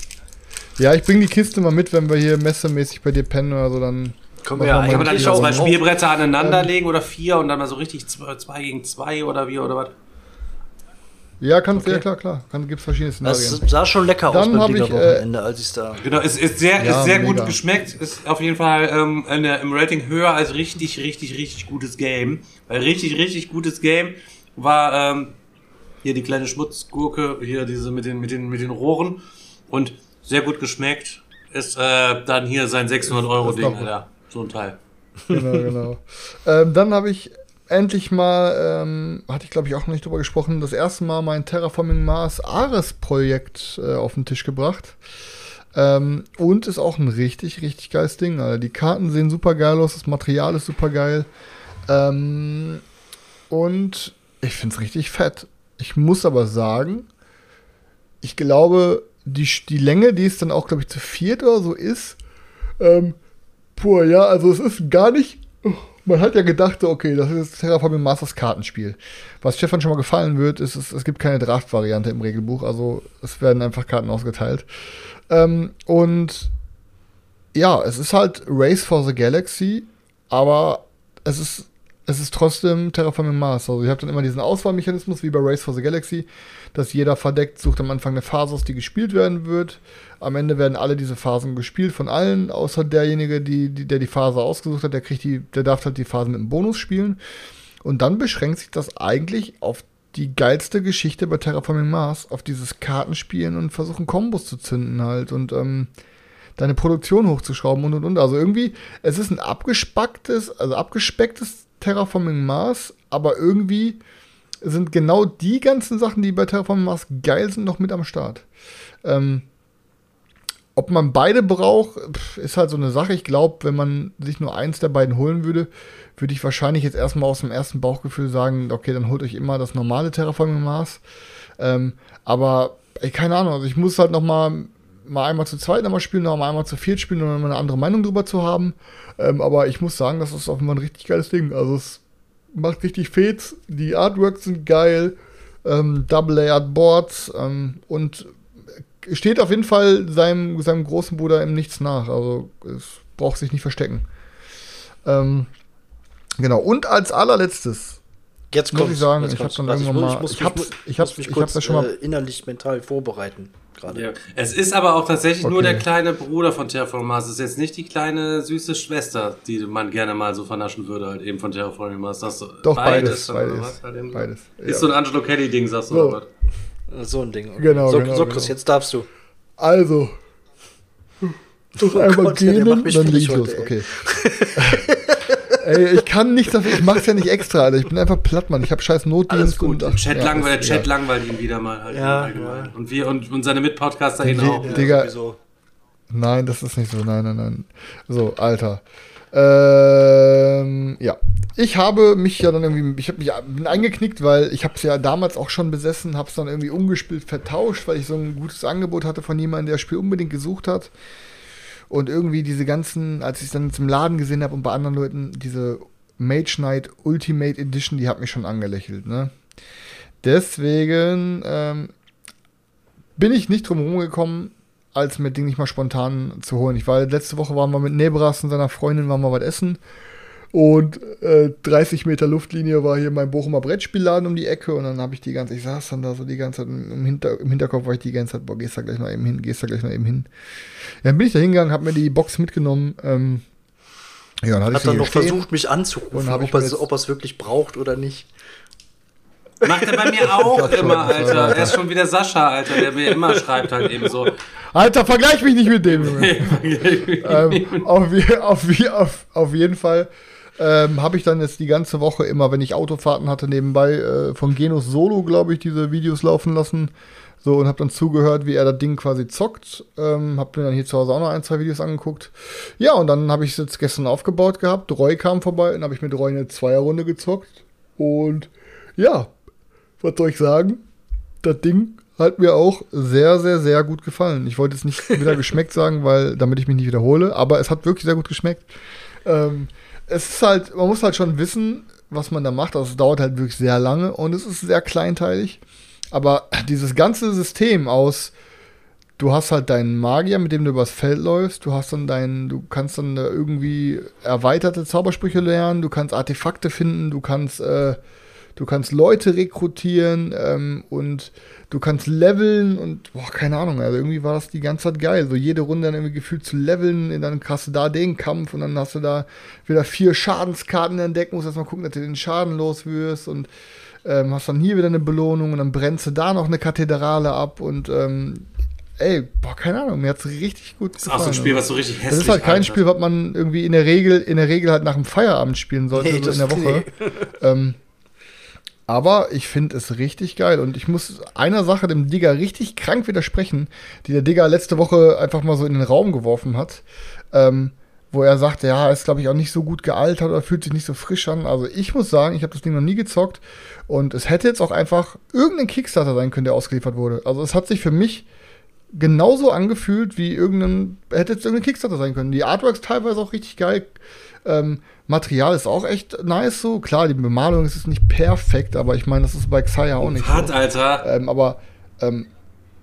ja, ich bringe die Kiste mal mit, wenn wir hier messemäßig bei dir pennen oder so, dann können wir ja, kann man dann nicht auch zwei Spielbretter aneinander ähm, legen oder vier und dann mal so richtig zwei gegen zwei oder wie oder was? Ja, kann, okay. ja klar, klar. Kann, gibt's verschiedene Szenarien. Das sah schon lecker dann aus beim ich, Wochenende, äh, als ich da. Genau, es ist sehr, ja, ist sehr gut geschmeckt. Ist auf jeden Fall ähm, der, im Rating höher als richtig, richtig, richtig gutes Game. Weil richtig, richtig gutes Game war ähm, hier die kleine Schmutzgurke, hier diese mit den, mit den, mit den Rohren. Und sehr gut geschmeckt. Ist äh, dann hier sein 600 Euro Ding, Alter. So ein Teil. Genau, genau. [laughs] ähm, dann habe ich endlich mal, ähm, hatte ich glaube ich auch noch nicht drüber gesprochen, das erste Mal mein Terraforming Mars Ares Projekt äh, auf den Tisch gebracht. Ähm, und ist auch ein richtig, richtig geiles Ding. Alter. Die Karten sehen super geil aus, das Material ist super geil. Ähm, und ich finde es richtig fett. Ich muss aber sagen, ich glaube, die, die Länge, die es dann auch, glaube ich, zu viert oder so ist, ähm, Pur, ja, also es ist gar nicht. Man hat ja gedacht, okay, das ist Terraforming Masters Kartenspiel. Was Stefan schon mal gefallen wird, ist, es, es gibt keine Draft-Variante im Regelbuch, also es werden einfach Karten ausgeteilt. Ähm, und ja, es ist halt Race for the Galaxy, aber es ist, es ist trotzdem Terraforming Mars. Also ihr habt dann immer diesen Auswahlmechanismus wie bei Race for the Galaxy, dass jeder verdeckt sucht am Anfang eine Phase aus, die gespielt werden wird. Am Ende werden alle diese Phasen gespielt von allen, außer derjenige, die, die, der die Phase ausgesucht hat, der kriegt die, der darf halt die Phase mit einem Bonus spielen. Und dann beschränkt sich das eigentlich auf die geilste Geschichte bei Terraforming Mars, auf dieses Kartenspielen und versuchen Kombos zu zünden halt und ähm, deine Produktion hochzuschrauben und und und. Also irgendwie, es ist ein abgespacktes, also abgespecktes Terraforming Mars, aber irgendwie sind genau die ganzen Sachen, die bei Terraforming Mars geil sind, noch mit am Start. Ähm, ob man beide braucht, ist halt so eine Sache. Ich glaube, wenn man sich nur eins der beiden holen würde, würde ich wahrscheinlich jetzt erstmal aus dem ersten Bauchgefühl sagen, okay, dann holt euch immer das normale Terraforming Mars. Ähm, aber ey, keine Ahnung, also ich muss halt noch mal, mal einmal zu zweit nochmal spielen, noch mal einmal zu viert spielen, um eine andere Meinung drüber zu haben. Ähm, aber ich muss sagen, das ist offenbar ein richtig geiles Ding. Also es macht richtig Fets, die Artworks sind geil, ähm, Double Layered Boards ähm, und steht auf jeden Fall seinem, seinem großen Bruder im Nichts nach. Also es braucht sich nicht verstecken. Ähm, genau. Und als allerletztes Jetzt muss ich sagen, ich habe dann irgendwann mal, ich, ich, ich, ich habe ich hab das schon mal äh, innerlich mental vorbereiten gerade. Ja. Es ist aber auch tatsächlich okay. nur der kleine Bruder von Terraforming Mars. Es ist jetzt nicht die kleine süße Schwester, die man gerne mal so vernaschen würde, halt eben von Terraforming Mars. Das Doch beides, beides, beides, halt beides. Ist ja. so ein Angelo Kelly Ding, sagst du so. oder was? So ein Ding. Okay. Genau, so, genau, so, Chris, genau. jetzt darfst du. Also. Doch [laughs] oh einmal Gott, gehen, dann leg ich los. Okay. [laughs] ey, ich kann nicht dafür, ich mach's ja nicht extra, Alter. Ich bin einfach platt, Mann. Ich hab scheiß Notdienst. Und, ach, Chat, ja, langweilt, Chat ja. langweilt ihn wieder mal halt ja, ja. Und wir und, und seine Mitpodcaster ihn auch. Digga. Nein, das ist nicht so. Nein, nein, nein. So, Alter. Ähm, ja. Ich habe mich ja dann irgendwie, ich habe mich bin eingeknickt, weil ich habe es ja damals auch schon besessen, habe es dann irgendwie umgespielt, vertauscht, weil ich so ein gutes Angebot hatte von jemandem, der das Spiel unbedingt gesucht hat. Und irgendwie diese ganzen, als ich es dann zum Laden gesehen habe und bei anderen Leuten, diese Mage Knight Ultimate Edition, die hat mich schon angelächelt, ne? Deswegen ähm, bin ich nicht drum herum gekommen, als mir Ding nicht mal spontan zu holen. Ich war letzte Woche waren wir mit Nebras und seiner Freundin waren wir was essen Und äh, 30 Meter Luftlinie war hier mein Bochumer Brettspielladen um die Ecke und dann habe ich die ganze, ich saß dann da so die ganze Zeit im, Hinter, im Hinterkopf war ich die ganze Zeit, boah, gehst da gleich noch eben hin, gehst da gleich noch eben hin. Ja, dann bin ich da hingegangen, habe mir die Box mitgenommen. Ähm, ja, dann hatte Hat dann noch stehen. versucht, mich anzurufen, ob er es wirklich braucht oder nicht. Macht er bei mir [laughs] auch immer, Alter. Er ist schon wieder Sascha, Alter, der mir immer schreibt halt eben so. Alter, vergleich mich nicht mit dem. [laughs] ähm, auf, auf, auf, auf jeden Fall ähm, habe ich dann jetzt die ganze Woche immer, wenn ich Autofahrten hatte, nebenbei äh, von Genus Solo, glaube ich, diese Videos laufen lassen. So, und habe dann zugehört, wie er das Ding quasi zockt. Ähm, habe mir dann hier zu Hause auch noch ein, zwei Videos angeguckt. Ja, und dann habe ich es jetzt gestern aufgebaut gehabt. Roy kam vorbei und habe ich mit Roy eine Zweierrunde gezockt. Und ja, was soll ich sagen? Das Ding hat mir auch sehr, sehr, sehr gut gefallen. Ich wollte es nicht wieder [laughs] geschmeckt sagen, weil, damit ich mich nicht wiederhole, aber es hat wirklich sehr gut geschmeckt. Ähm, es ist halt, man muss halt schon wissen, was man da macht. Also es dauert halt wirklich sehr lange und es ist sehr kleinteilig. Aber dieses ganze System aus, du hast halt deinen Magier, mit dem du übers Feld läufst, du hast dann deinen, du kannst dann irgendwie erweiterte Zaubersprüche lernen, du kannst Artefakte finden, du kannst äh, du kannst Leute rekrutieren ähm, und du kannst leveln und boah, keine Ahnung, also irgendwie war das die ganze Zeit geil. So jede Runde dann irgendwie gefühlt zu leveln, dann hast du da den Kampf und dann hast du da wieder vier Schadenskarten entdecken, musst erstmal gucken, dass du den Schaden los wirst und ähm, hast dann hier wieder eine Belohnung und dann brennst du da noch eine Kathedrale ab und ähm, ey, boah, keine Ahnung, mir hat's richtig gut gefallen. Das ist auch so ein Spiel, was so richtig hässlich ist. Das ist halt kein. Spiel, was man irgendwie in der Regel, in der Regel halt nach dem Feierabend spielen sollte, nee, so in der Woche. Nee. Ähm, aber ich finde es richtig geil. Und ich muss einer Sache dem Digger richtig krank widersprechen, die der Digger letzte Woche einfach mal so in den Raum geworfen hat. Ähm, wo er sagte, ja, ist glaube ich auch nicht so gut gealtert oder fühlt sich nicht so frisch an. Also ich muss sagen, ich habe das Ding noch nie gezockt und es hätte jetzt auch einfach irgendein Kickstarter sein können, der ausgeliefert wurde. Also es hat sich für mich genauso angefühlt wie irgendein, hätte jetzt irgendein Kickstarter sein können. Die Artworks teilweise auch richtig geil. Ähm, Material ist auch echt nice so. Klar, die Bemalung ist nicht perfekt, aber ich meine, das ist bei Xayah auch nicht. Hart, so. Alter. Ähm, aber ähm,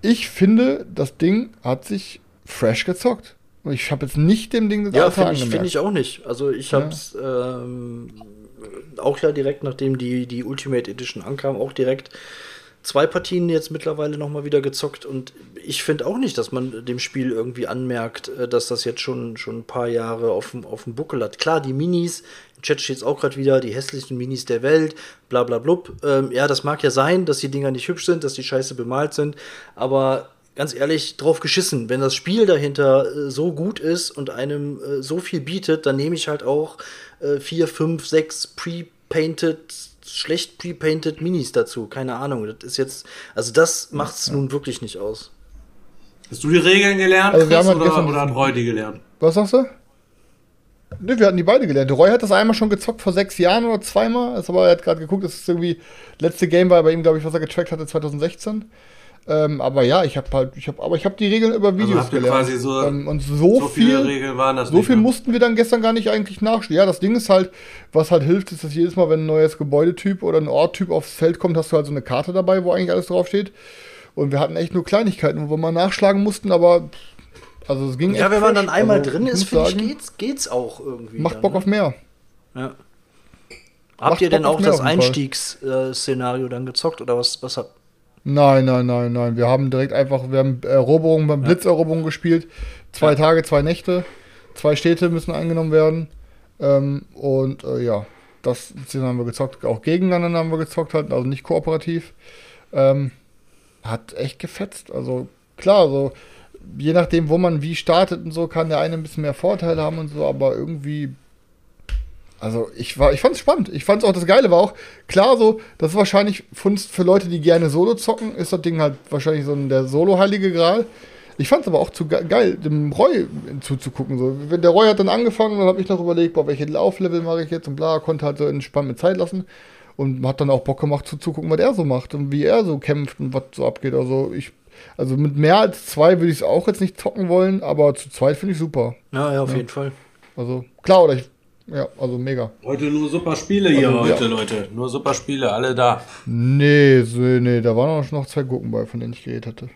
ich finde, das Ding hat sich fresh gezockt. Ich habe jetzt nicht dem Ding das Ja, finde ich, find ich auch nicht. Also ich habe es ja. ähm, auch ja direkt, nachdem die, die Ultimate Edition ankam, auch direkt zwei Partien jetzt mittlerweile nochmal wieder gezockt und ich finde auch nicht, dass man dem Spiel irgendwie anmerkt, äh, dass das jetzt schon, schon ein paar Jahre auf dem, auf dem Buckel hat. Klar, die Minis, im Chat steht es auch gerade wieder, die hässlichsten Minis der Welt, bla bla blub. Ähm, ja, das mag ja sein, dass die Dinger nicht hübsch sind, dass die scheiße bemalt sind, aber ganz ehrlich, drauf geschissen. Wenn das Spiel dahinter äh, so gut ist und einem äh, so viel bietet, dann nehme ich halt auch äh, vier, fünf, sechs pre-painted schlecht pre-painted Minis dazu. Keine Ahnung. Das ist jetzt, also das macht es ja. nun wirklich nicht aus. Hast du die Regeln gelernt, also Chris, oder, oder hat Roy die gelernt? Was sagst du? Ne, wir hatten die beide gelernt. Roy hat das einmal schon gezockt vor sechs Jahren oder zweimal. Ist aber er hat gerade geguckt, das ist irgendwie letzte Game war bei ihm, glaube ich, was er getrackt hatte 2016. Ähm, aber ja, ich habe halt, ich habe, aber ich habe die Regeln über also Videos also gelernt. Quasi so, ähm, und so, so viel, Regeln waren das so viel mehr. mussten wir dann gestern gar nicht eigentlich nachstellen. Ja, das Ding ist halt, was halt hilft, ist, dass jedes Mal, wenn ein neues Gebäudetyp oder ein Orttyp aufs Feld kommt, hast du halt so eine Karte dabei, wo eigentlich alles draufsteht. Und wir hatten echt nur Kleinigkeiten, wo wir mal nachschlagen mussten, aber also es ging. Ja, wenn man dann einmal also, drin ist, finde ich, geht's, geht's auch irgendwie. Macht dann, Bock ne? auf mehr. Ja. Habt ihr denn auch das Einstiegsszenario dann gezockt oder was, was habt Nein, nein, nein, nein. Wir haben direkt einfach, wir haben Eroberung beim Blitzeroberung gespielt. Zwei ja. Tage, zwei Nächte. Zwei Städte müssen eingenommen werden. Ähm, und äh, ja, das haben wir gezockt. Auch gegeneinander haben wir gezockt, halt, also nicht kooperativ. Ähm, hat echt gefetzt. Also klar, so je nachdem, wo man wie startet und so, kann der eine ein bisschen mehr Vorteile haben und so, aber irgendwie also ich war, ich fand's spannend. Ich fand's auch das Geile war auch klar so, das ist wahrscheinlich für Leute, die gerne Solo zocken, ist das Ding halt wahrscheinlich so ein, der Solo-Heilige Gral. Ich fand's aber auch zu ge geil, dem Roy zuzugucken. So. Wenn der Roy hat dann angefangen, dann habe ich noch überlegt, boah, welche Lauflevel mache ich jetzt und bla, konnte halt so entspannt mit Zeit lassen und hat dann auch Bock gemacht zuzugucken, was er so macht und wie er so kämpft und was so abgeht. Also ich, also mit mehr als zwei würde ich es auch jetzt nicht zocken wollen, aber zu zweit finde ich super. Ja, ja, auf ja. jeden Fall. Also klar, oder ich ja, also mega. Heute nur super Spiele hier also, heute, ja. Leute. Nur super Spiele, alle da. Nee, so, nee, da waren auch noch zwei Gurken bei, von denen ich geredet hatte.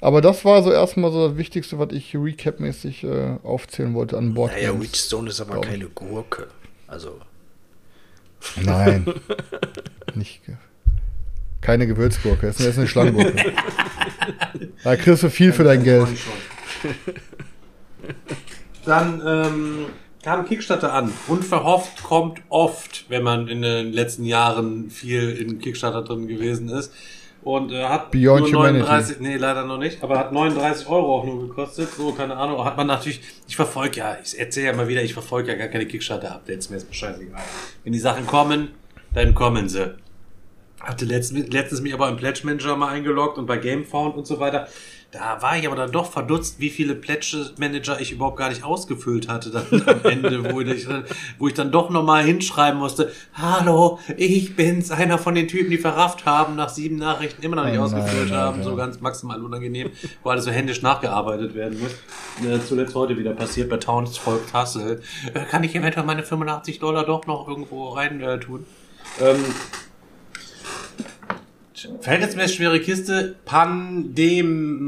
Aber das war so erstmal so das Wichtigste, was ich recap-mäßig äh, aufzählen wollte an Bord. Naja, Witchstone ist aber keine Gurke. Also. Nein. [laughs] Nicht. Keine Gewürzgurke, das ist eine Schlanggurke. da kriegst du viel für dein Geld. Dann ähm, kam Kickstarter an. Unverhofft kommt oft, wenn man in den letzten Jahren viel in Kickstarter drin gewesen ist. Und äh, hat Beyond nur Humanity. 39, nee, leider noch nicht, aber hat 39 Euro auch nur gekostet. So, keine Ahnung. Hat man natürlich, ich verfolge ja, ich erzähle ja mal wieder, ich verfolge ja gar keine Kickstarter-Updates, mir ist mir scheißegal. Wenn die Sachen kommen, dann kommen sie. Hatte letztens, letztens mich aber im Pledge Manager mal eingeloggt und bei Gamefound und so weiter. Da war ich aber dann doch verdutzt, wie viele Pledge Manager ich überhaupt gar nicht ausgefüllt hatte dann am [laughs] Ende, wo ich, dann- wo ich dann doch nochmal hinschreiben musste, hallo, ich bin's, einer von den Typen, die verrafft haben, nach sieben Nachrichten immer noch nicht Oh ausgefüllt nein, haben, Alter. so ganz maximal unangenehm, wo alles so händisch nachgearbeitet werden muss. Äh, zuletzt heute wieder passiert bei Townsfolk Tassel. Äh, kann ich eventuell meine 85 Dollar doch noch irgendwo rein äh, tun? Ähm, Verhältnismäßig schwere Kiste, Pandemain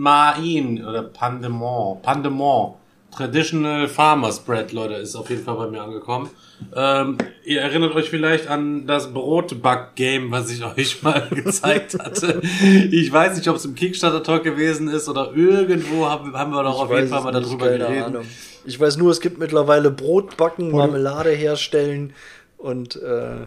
oder Pandemon, Pandemon. Traditional Farmers Bread, Leute, ist auf jeden Fall bei mir angekommen. Ähm, ihr erinnert euch vielleicht an das Brotback-Game, was ich [laughs] euch mal gezeigt hatte. Ich weiß nicht, ob es im Kickstarter-Talk gewesen ist oder irgendwo haben, haben wir doch auf jeden Fall mal darüber keine geredet. Ahnung. Ich weiß nur, es gibt mittlerweile Brot backen, Marmelade herstellen und äh,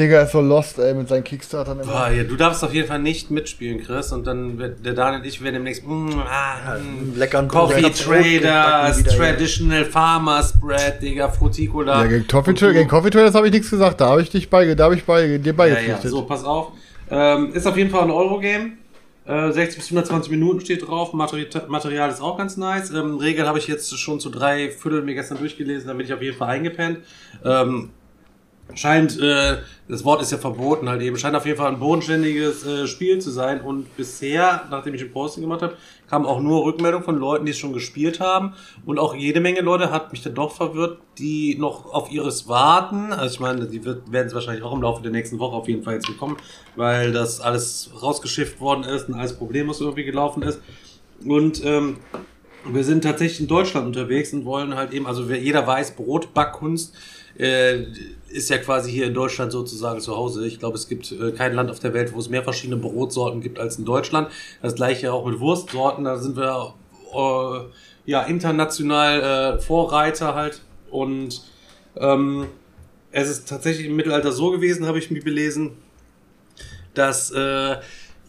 Digga ist so lost, ey, mit seinen Kickstartern immer. Boah, ja, du darfst auf jeden Fall nicht mitspielen, Chris. Und dann wird der Daniel und ich werden demnächst mm, ah, mm, leckeren Coffee Brot Traders, wieder, ja. Traditional Farmers Bread, Digga, Fruticola. Ja, gegen Coffee gegen Coffee Traders habe ich nichts gesagt. Da habe ich dich bei, da habe ich bei, dir Ja, beigepflichtet. ja, so, pass auf. Ähm, ist auf jeden Fall ein Eurogame. Äh, 60 bis 120 Minuten steht drauf. Materi Material ist auch ganz nice. Ähm, Regeln habe ich jetzt schon zu drei Viertel mir gestern durchgelesen, da bin ich auf jeden Fall eingepennt. Ähm, scheint, äh, das Wort ist ja verboten halt eben, scheint auf jeden Fall ein bodenständiges äh, Spiel zu sein. Und bisher, nachdem ich ein Posting gemacht habe, kam auch nur Rückmeldung von Leuten, die es schon gespielt haben. Und auch jede Menge Leute hat mich dann doch verwirrt, die noch auf ihres warten, also ich meine, die werden es wahrscheinlich auch im Laufe der nächsten Woche auf jeden Fall jetzt bekommen, weil das alles rausgeschifft worden ist und alles problemlos irgendwie gelaufen ist. Und ähm, wir sind tatsächlich in Deutschland unterwegs und wollen halt eben, also jeder weiß, Brotbackkunst äh, ist ja quasi hier in Deutschland sozusagen zu Hause. Ich glaube, es gibt äh, kein Land auf der Welt, wo es mehr verschiedene Brotsorten gibt als in Deutschland. Das gleiche auch mit Wurstsorten, da sind wir äh, ja international äh, Vorreiter halt und ähm, es ist tatsächlich im Mittelalter so gewesen, habe ich mich belesen, dass äh,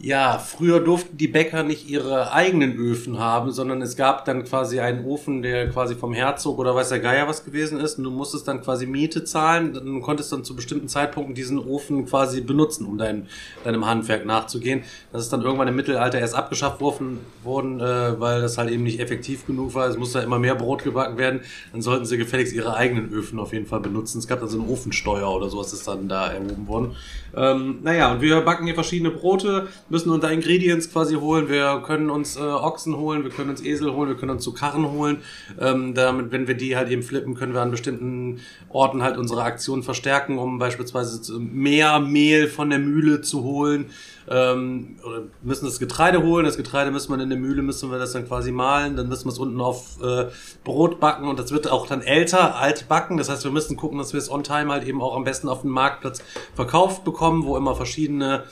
ja, früher durften die Bäcker nicht ihre eigenen Öfen haben, sondern es gab dann quasi einen Ofen, der quasi vom Herzog oder weiß der Geier was gewesen ist. Und du musstest dann quasi Miete zahlen. Du konntest dann zu bestimmten Zeitpunkten diesen Ofen quasi benutzen, um dein, deinem Handwerk nachzugehen. Das ist dann irgendwann im Mittelalter erst abgeschafft worden, worden äh, weil das halt eben nicht effektiv genug war. Es musste immer mehr Brot gebacken werden. Dann sollten sie gefälligst ihre eigenen Öfen auf jeden Fall benutzen. Es gab also eine Ofensteuer oder sowas ist dann da erhoben worden. Ähm, naja, und wir backen hier verschiedene Brote, müssen da Ingredients quasi holen. Wir können uns äh, Ochsen holen, wir können uns Esel holen, wir können uns so Karren holen. Ähm, damit, wenn wir die halt eben flippen, können wir an bestimmten Orten halt unsere Aktion verstärken, um beispielsweise zu- mehr Mehl von der Mühle zu holen. Ähm, müssen das Getreide holen. Das Getreide müssen wir in der Mühle, müssen wir das dann quasi mahlen. Dann müssen wir es unten auf äh, Brot backen und das wird auch dann älter, alt backen. Das heißt, wir müssen gucken, dass wir es on time halt eben auch am besten auf dem Marktplatz verkauft bekommen, wo immer verschiedene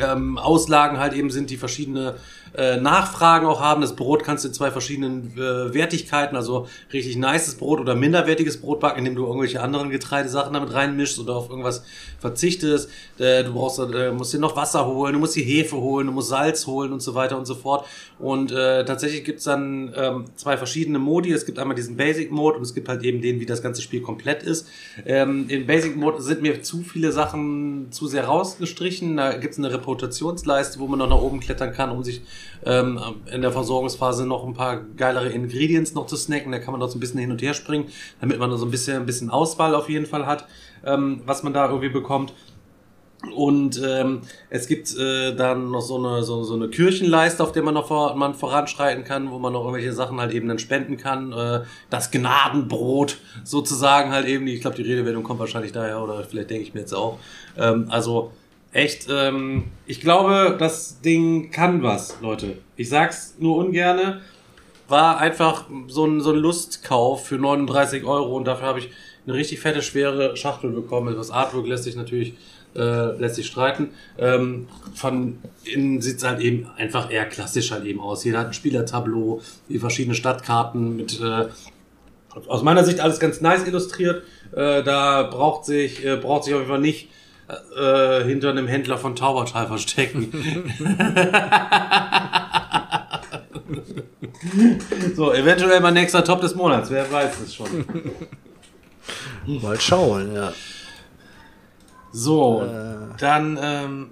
ähm, Auslagen halt eben sind, die verschiedene äh, Nachfragen auch haben. Das Brot kannst du in zwei verschiedenen äh, Wertigkeiten, also richtig nices Brot oder minderwertiges Brot backen, indem du irgendwelche anderen Getreidesachen damit reinmischst oder auf irgendwas verzichtest. Äh, du brauchst, äh, musst dir noch Wasser holen, du musst die Hefe holen, du musst Salz holen und so weiter und so fort. Und äh, tatsächlich gibt's dann ähm, zwei verschiedene Modi. Es gibt einmal diesen Basic Mode und es gibt halt eben den, wie das ganze Spiel komplett ist. Ähm, in Basic Mode sind mir zu viele Sachen zu sehr rausgestrichen. Da gibt's eine Reputationsleiste, wo man noch nach oben klettern kann, um sich ähm, in der Versorgungsphase noch ein paar geilere Ingredients noch zu snacken. Da kann man noch so ein bisschen hin und her springen, damit man noch so ein bisschen, ein bisschen Auswahl auf jeden Fall hat, ähm, was man da irgendwie bekommt. Und ähm, es gibt äh, dann noch so eine, so, so eine Kirchenleiste, auf der man noch vor, man voranschreiten kann, wo man noch irgendwelche Sachen halt eben dann spenden kann. Äh, das Gnadenbrot sozusagen halt eben. Ich glaube, die Redewendung kommt wahrscheinlich daher oder vielleicht denke ich mir jetzt auch. Ähm, also echt, ähm, ich glaube, das Ding kann was, Leute. Ich sag's nur ungerne. War einfach so ein, so ein Lustkauf für 39 Euro und dafür habe ich eine richtig fette, schwere Schachtel bekommen. Das Artwork lässt sich natürlich äh, lässt sich streiten. Ähm, von innen sieht halt eben einfach eher klassisch halt eben aus. Jeder hat ein Spielertableau, die verschiedenen Stadtkarten mit äh, aus meiner Sicht alles ganz nice illustriert. Äh, da braucht sich, äh, braucht sich auf jeden Fall nicht äh, hinter einem Händler von Taubertal verstecken. [laughs] so, eventuell mein nächster Top des Monats, wer weiß es schon. Mal schauen, ja. So, dann ähm, äh,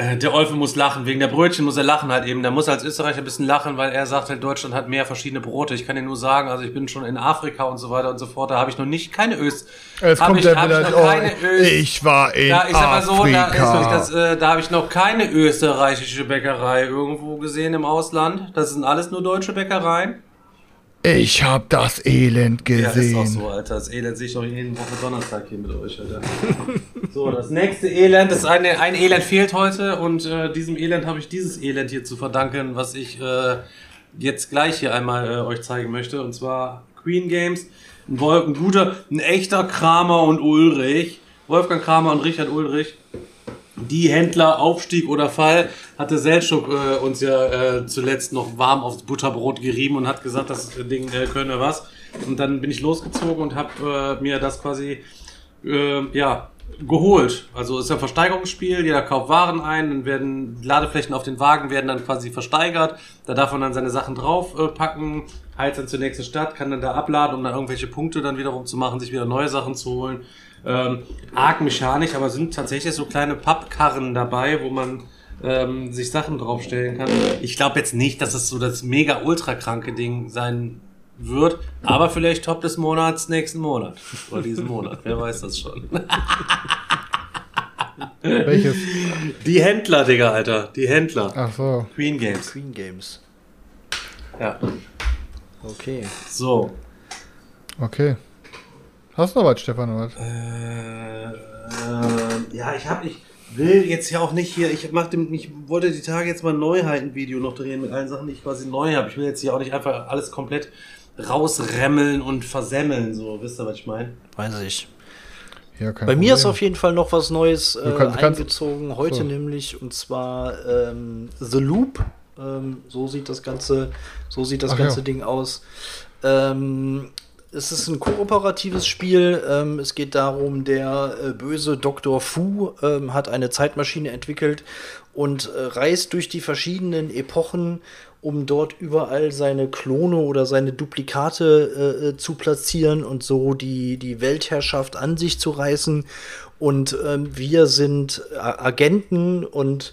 der Olfe muss lachen. Wegen der Brötchen muss er lachen halt eben. Der muss als Österreicher ein bisschen lachen, weil er sagt halt, Deutschland hat mehr verschiedene Brote. Ich kann dir nur sagen, also ich bin schon in Afrika und so weiter und so fort. Da habe ich noch nicht keine Öst. Jetzt kommt ich, der hab ich noch oh, Öst. ich war in Ja, ich sag mal so, da, Afrika. das, äh, da habe ich noch keine österreichische Bäckerei irgendwo gesehen im Ausland. Das sind alles nur deutsche Bäckereien. Ich hab das Elend Ja, ist gesehen. auch so, Alter. Das Elend sehe ich doch jeden Woche Donnerstag hier mit euch, Alter. [laughs] so, das nächste Elend, das eine, ein Elend fehlt heute und äh, diesem Elend habe ich dieses Elend hier zu verdanken, was ich äh, jetzt gleich hier einmal äh, euch zeigen möchte. Und zwar Queen Games. Ein, Wolf, ein guter, ein echter Kramer und Ulrich. Wolfgang Kramer und Richard Ulrich. Die Händler, Aufstieg oder Fall, hatte Seltschuk äh, uns ja äh, zuletzt noch warm aufs Butterbrot gerieben und hat gesagt, das Ding äh, könne was. Und dann bin ich losgezogen und habe äh, mir das quasi äh, ja geholt. Also ist ja ein Versteigerungsspiel, jeder kauft Waren ein, dann werden Ladeflächen auf den Wagen werden dann quasi versteigert. Da darf man dann seine Sachen drauf äh, heizt dann zur nächsten Stadt, kann dann da abladen, um dann irgendwelche Punkte dann wiederum zu machen, sich wieder neue Sachen zu holen. Ähm, arg mechanisch, aber sind tatsächlich so kleine Pappkarren dabei, wo man ähm, sich Sachen draufstellen kann. Ich glaube jetzt nicht, dass es so das mega ultra kranke Ding sein wird, aber vielleicht Top des Monats nächsten Monat oder diesen Monat, wer weiß das schon. [laughs] Welches? Die Händler, Digga, Alter, die Händler. Ach so. Queen Games. Queen Games. Ja. Okay. So. Okay. Hast du noch was, Stefan, oder was? Äh, äh, ja, ich hab, ich will jetzt ja auch nicht hier, ich mach dem, ich wollte die Tage jetzt mal ein Neuheiten-Video noch drehen mit allen Sachen, die ich quasi neu habe. Ich will jetzt hier auch nicht einfach alles komplett rausremmeln und versemmeln, so, wisst ihr, was ich meine? Weiß ich. Ja, kein Bei mir ist Problem. auf jeden Fall noch was Neues äh, kannst- eingezogen, heute so. nämlich, und zwar ähm, The Loop. Ähm, so sieht das ganze, so sieht das Ach ganze ja. Ding aus. Ähm, es ist ein kooperatives Spiel. Ähm, es geht darum, der äh, böse Dr. Fu ähm, hat eine Zeitmaschine entwickelt und äh, reist durch die verschiedenen Epochen, um dort überall seine Klone oder seine Duplikate äh, äh, zu platzieren und so die, die Weltherrschaft an sich zu reißen. Und ähm, wir sind äh, Agenten und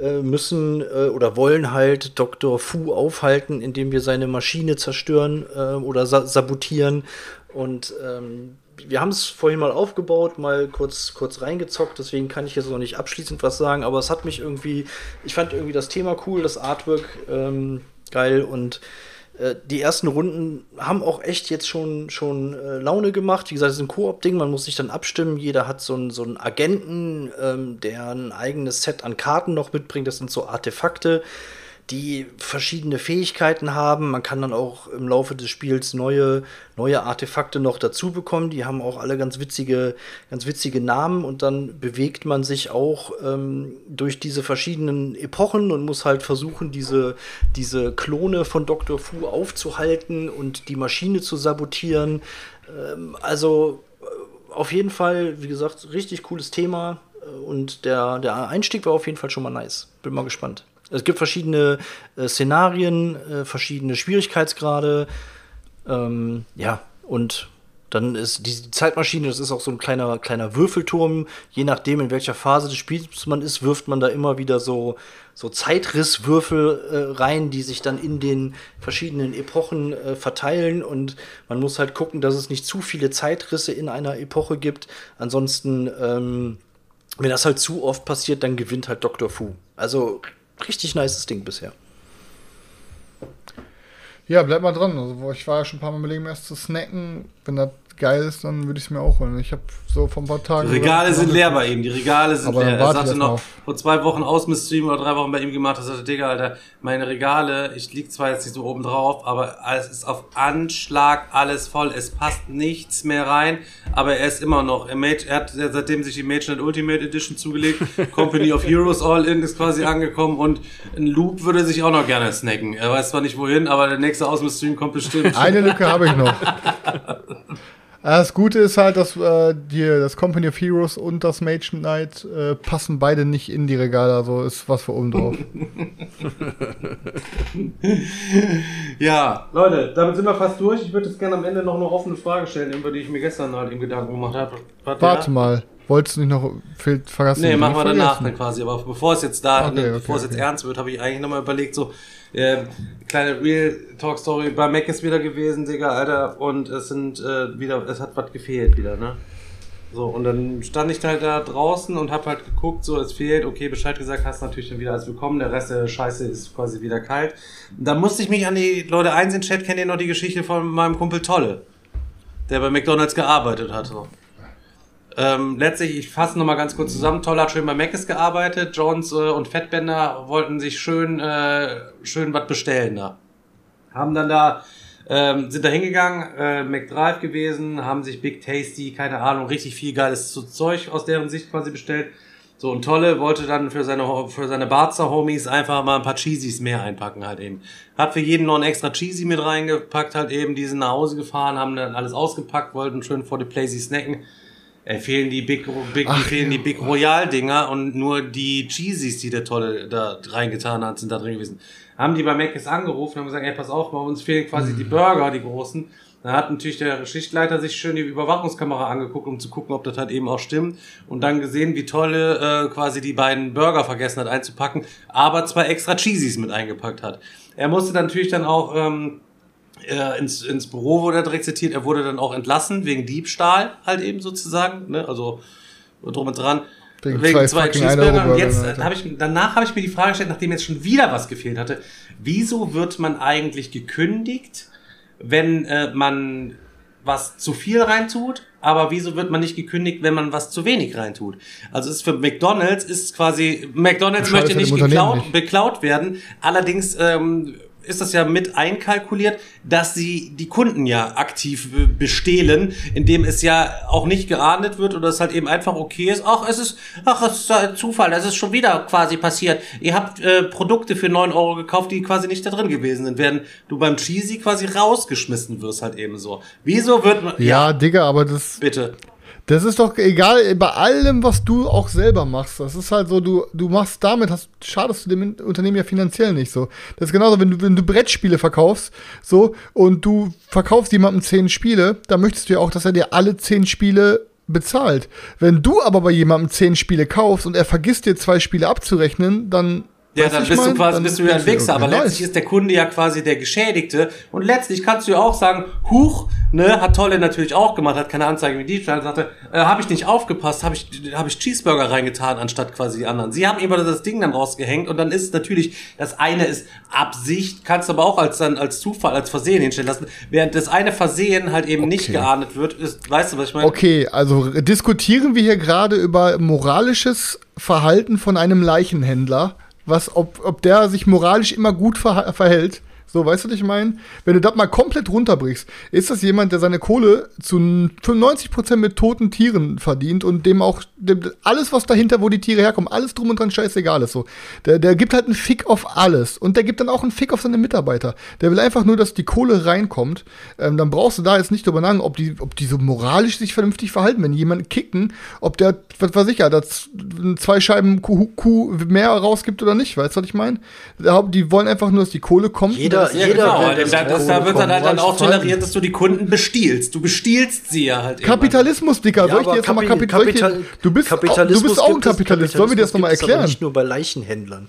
äh, müssen äh, oder wollen halt Dr. Fu aufhalten, indem wir seine Maschine zerstören äh, oder sa sabotieren. Und ähm, wir haben es vorhin mal aufgebaut, mal kurz, kurz reingezockt, deswegen kann ich jetzt noch nicht abschließend was sagen, aber es hat mich irgendwie, ich fand irgendwie das Thema cool, das Artwork ähm, geil und äh, die ersten Runden haben auch echt jetzt schon, schon äh, Laune gemacht. Wie gesagt, es ist ein Koop-Ding, man muss sich dann abstimmen. Jeder hat so einen, so Agenten, ähm, der ein eigenes Set an Karten noch mitbringt. Das sind so Artefakte, die verschiedene Fähigkeiten haben. Man kann dann auch im Laufe des Spiels neue, neue Artefakte noch dazu bekommen. Die haben auch alle ganz witzige, ganz witzige Namen und dann bewegt man sich auch ähm, durch diese verschiedenen Epochen und muss halt versuchen, diese, diese Klone von Dr. Fu aufzuhalten und die Maschine zu sabotieren. Ähm, also äh, auf jeden Fall, wie gesagt, richtig cooles Thema und der, der Einstieg war auf jeden Fall schon mal nice. Bin mal gespannt. Es gibt verschiedene äh, Szenarien, äh, verschiedene Schwierigkeitsgrade. Ähm, ja, und dann ist die Zeitmaschine, das ist auch so ein kleiner, kleiner Würfelturm. Je nachdem, in welcher Phase des Spiels man ist, wirft man da immer wieder so, so Zeitrisswürfel äh, rein, die sich dann in den verschiedenen Epochen äh, verteilen. Und man muss halt gucken, dass es nicht zu viele Zeitrisse in einer Epoche gibt. Ansonsten, ähm, wenn das halt zu oft passiert, dann gewinnt halt Dr. Fu. Also richtig nices Ding bisher. Ja, bleib mal dran. Also, ich war ja schon ein paar Mal überlegen, erst zu snacken. Wenn das geil ist, dann würde ich es mir auch holen. Ich habe so vor ein paar Tagen. Die Regale sind leer bei ihm, die Regale sind Aber leer. Er sagte noch, auf. vor zwei Wochen Ausmistream oder drei Wochen bei ihm gemacht, er sagte, Digga, Alter, meine Regale, ich lieg zwar jetzt nicht so oben drauf, aber es ist auf Anschlag alles voll, es passt nichts mehr rein, aber er ist immer noch, er, Mage, er hat seitdem sich die Magenet Ultimate Edition zugelegt, [laughs] Company of Heroes All-In ist quasi angekommen und ein Loop würde sich auch noch gerne snacken. Er weiß zwar nicht wohin, aber der nächste Ausmistream kommt bestimmt. Eine Lücke habe ich noch. [laughs] Ja, Das Gute ist halt, dass äh, die, das Company of Heroes und das Mage Knight äh, passen beide nicht in die Regale, also ist was für oben drauf. [laughs] Ja, Leute, damit sind wir fast durch. Ich würde jetzt gerne am Ende noch eine offene Frage stellen, über die ich mir gestern halt im Gedanken gemacht habe. Warte, Warte ja? mal, wolltest du nicht noch fehlt, vergessen? Nee, machen wir danach dann quasi. Aber bevor es jetzt da, Okay, ne, okay, bevor es jetzt ernst wird, habe ich eigentlich nochmal überlegt, so, ähm, kleine Real Talk Story. Bei Mac ist wieder gewesen, Digga, Alter, und es sind äh, wieder, es hat was gefehlt wieder, ne? So, und dann stand ich halt da draußen und hab halt geguckt, so, es fehlt, okay, Bescheid gesagt, hast natürlich dann wieder alles bekommen, der Rest der Scheiße ist quasi wieder kalt. Da musste ich mich an die Leute eins in den Chat, kennt ihr noch die Geschichte von meinem Kumpel Tolle, der bei McDonalds gearbeitet hat, so. Ähm, letztlich, ich fasse nochmal ganz kurz zusammen. Toll hat schön bei Mc's gearbeitet. Jones äh, und Fettbänder wollten sich schön, äh, schön was bestellen da. Haben dann da, ähm, sind da hingegangen, äh, McDrive gewesen, haben sich Big Tasty, keine Ahnung, richtig viel geiles Zeug aus deren Sicht quasi bestellt. So, und Tolle wollte dann für seine, für seine Barzer-Homies einfach mal ein paar Cheesies mehr einpacken halt eben. Hat für jeden noch ein extra Cheesy mit reingepackt halt eben, die sind nach Hause gefahren, haben dann alles ausgepackt, wollten schön vor die Playsy snacken. Äh, fehlen die Big, Big Ach, fehlen ja. die Big Royal Dinger und nur die Cheesies, die der Tolle da reingetan hat, sind da drin gewesen. Haben die bei Mc's angerufen und haben gesagt, ey, pass auf, bei uns fehlen quasi die Burger, die großen. Dann hat natürlich der Schichtleiter sich schön die Überwachungskamera angeguckt, um zu gucken, ob das halt eben auch stimmt. Und dann gesehen, wie Tolle äh, quasi die beiden Burger vergessen hat einzupacken, aber zwei extra Cheesies mit eingepackt hat. Er musste dann natürlich dann auch ähm, äh, ins, ins Büro wurde er direkt zitiert. Er wurde dann auch entlassen wegen Diebstahl, halt eben sozusagen. Ne? Also drum und dran. Wegen zwei fucking Cheeseburger. Und 1-Euro-Burgern, jetzt Alter. habe ich, danach habe ich mir die Frage gestellt, nachdem jetzt schon wieder was gefehlt hatte, wieso wird man eigentlich gekündigt, wenn äh, man was zu viel reintut, aber wieso wird man nicht gekündigt, wenn man was zu wenig reintut? Also es ist für McDonald's ist quasi McDonald's möchte nicht geklaut, nicht. beklaut werden. Allerdings ähm, ist das ja mit einkalkuliert, dass sie die Kunden ja aktiv äh, bestehlen, indem es ja auch nicht geahndet wird oder es halt eben einfach okay ist. Ach, es ist, ach, es ist ein Zufall, das ist schon wieder quasi passiert. Ihr habt äh, Produkte für 9 Euro gekauft, die quasi nicht da drin gewesen sind, während du beim Cheesy quasi rausgeschmissen wirst halt eben so. Wieso wird man, Ja, Digga, aber das, bitte. Das ist doch egal, bei allem, was du auch selber machst. Das ist halt so, du, du machst damit, hast, schadest du dem Unternehmen ja finanziell nicht so. Das ist genauso, wenn du, wenn du Brettspiele verkaufst, so, und du verkaufst jemandem zehn Spiele, dann möchtest du ja auch, dass er dir alle zehn Spiele bezahlt. Wenn du aber bei jemandem zehn Spiele kaufst und er vergisst dir zwei Spiele abzurechnen, dann. Ja, dann bist du mein? quasi Dann bist du ja ein Wichser, aber letztlich ist der Kunde ja quasi der Geschädigte und letztlich kannst du ja auch sagen, Huch, ne, hat Tolle natürlich auch gemacht, hat keine Anzeige mit Diebstahl, sagte, äh, habe ich nicht aufgepasst, habe ich habe ich Cheeseburger reingetan anstatt quasi die anderen. Sie haben immer das Ding dann rausgehängt und dann ist es natürlich das eine ist Absicht, kannst du aber auch als dann als Zufall, als Versehen hinstellen lassen, während das eine Versehen halt eben nicht Okay. geahndet wird, ist, weißt du, was ich meine? Okay, also diskutieren wir hier gerade über moralisches Verhalten von einem Leichenhändler, was, ob, ob der sich moralisch immer gut verhält. So, weißt du, was ich meine? Wenn du das mal komplett runterbrichst, ist das jemand, der seine Kohle zu 95% mit toten Tieren verdient und dem auch dem, alles, was dahinter, wo die Tiere herkommen, alles drum und dran scheißegal ist so. Der, der gibt halt einen Fick auf alles und der gibt dann auch einen Fick auf seine Mitarbeiter. Der will einfach nur, dass die Kohle reinkommt. Ähm, dann brauchst du da jetzt nicht drüber nachdenken, ob die, ob die so moralisch sich vernünftig verhalten. Wenn die jemanden kicken, ob der, was weiß ich ja, das zwei Scheiben Kuh, Kuh mehr rausgibt oder nicht, weißt du, was ich meine? Die wollen einfach nur, dass die Kohle kommt. Jeder- Ja, jeder genau. will, Da, dass da, die das, da wird dann halt dann auch toleriert, dass du die Kunden bestiehlst. Du bestiehlst sie ja halt. Kapitalismus, Dicker, soll ich dir jetzt nochmal Kapi- Kapital, Kapital du bist, auch, du Kapitalismus bist auch ein Kapitalist, sollen wir dir das nochmal erklären? Nicht nur bei Leichenhändlern.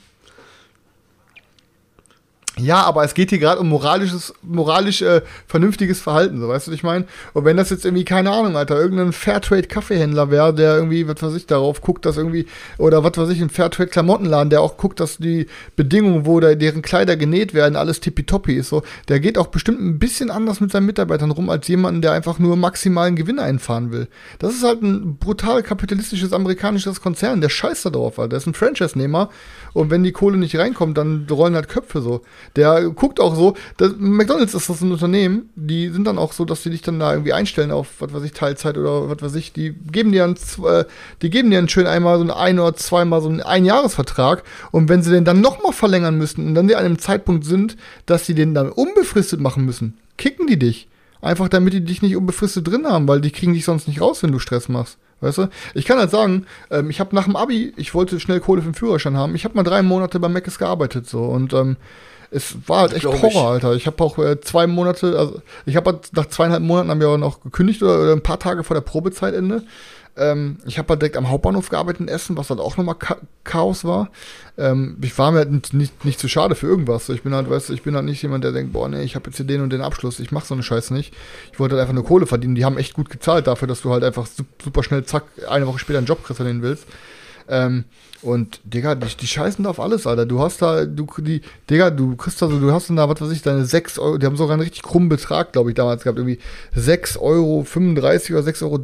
Ja, aber es geht hier gerade um moralisches, moralisch äh, vernünftiges Verhalten, so weißt du, was ich meine? Und wenn das jetzt irgendwie, keine Ahnung, Alter, irgendein Fairtrade-Kaffeehändler wäre, der irgendwie, was weiß ich, darauf guckt, dass irgendwie, oder was weiß ich, ein Fairtrade-Klamottenladen, der auch guckt, dass die Bedingungen, wo da deren Kleider genäht werden, alles tippitoppi ist, so, der geht auch bestimmt ein bisschen anders mit seinen Mitarbeitern rum, als jemanden, der einfach nur maximalen Gewinn einfahren will. Das ist halt ein brutal kapitalistisches amerikanisches Konzern, der scheißt da drauf, Alter. Der ist ein Franchise-Nehmer und wenn die Kohle nicht reinkommt, dann rollen halt Köpfe so. Der guckt auch so, das, McDonalds ist das ein Unternehmen, die sind dann auch so, dass sie dich dann da irgendwie einstellen auf, was weiß ich, Teilzeit oder was weiß ich, die geben dir einen, äh, die geben dir einen schön einmal so ein ein oder zweimal so einen Einjahresvertrag und wenn sie den dann nochmal verlängern müssen und dann die an einem Zeitpunkt sind, dass sie den dann unbefristet machen müssen, kicken die dich. Einfach damit die dich nicht unbefristet drin haben, weil die kriegen dich sonst nicht raus, wenn du Stress machst. Weißt du? Ich kann halt sagen, ähm, ich habe nach dem Abi, ich wollte schnell Kohle für den Führerschein haben. Ich habe mal drei Monate bei Meckes gearbeitet so und ähm, es war halt echt Horror, ich. Alter. Ich habe auch äh, zwei Monate, also ich habe halt nach zweieinhalb Monaten haben wir auch noch gekündigt oder, oder ein paar Tage vor der Probezeitende. Ähm, ich habe halt direkt am Hauptbahnhof gearbeitet in Essen, was halt auch nochmal Cha Chaos war. Ähm, ich war mir halt nicht, nicht, nicht zu schade für irgendwas. Ich bin halt, weißt du, ich bin halt nicht jemand, der denkt, boah, nee, ich habe jetzt hier den und den Abschluss, ich mache so eine Scheiße nicht. Ich wollte halt einfach nur Kohle verdienen. Die haben echt gut gezahlt dafür, dass du halt einfach su- super schnell, zack, eine Woche später einen Job kriegst, wenn du den willst. Ähm, und, Digga, die, die scheißen da auf alles, Alter. Du hast da, du, die, Digga, du kriegst da so, du hast dann da, was weiß ich, deine 6 Euro, die haben sogar einen richtig krummen Betrag, glaube ich, damals gehabt. Irgendwie 6,35 Euro oder 6,30 Euro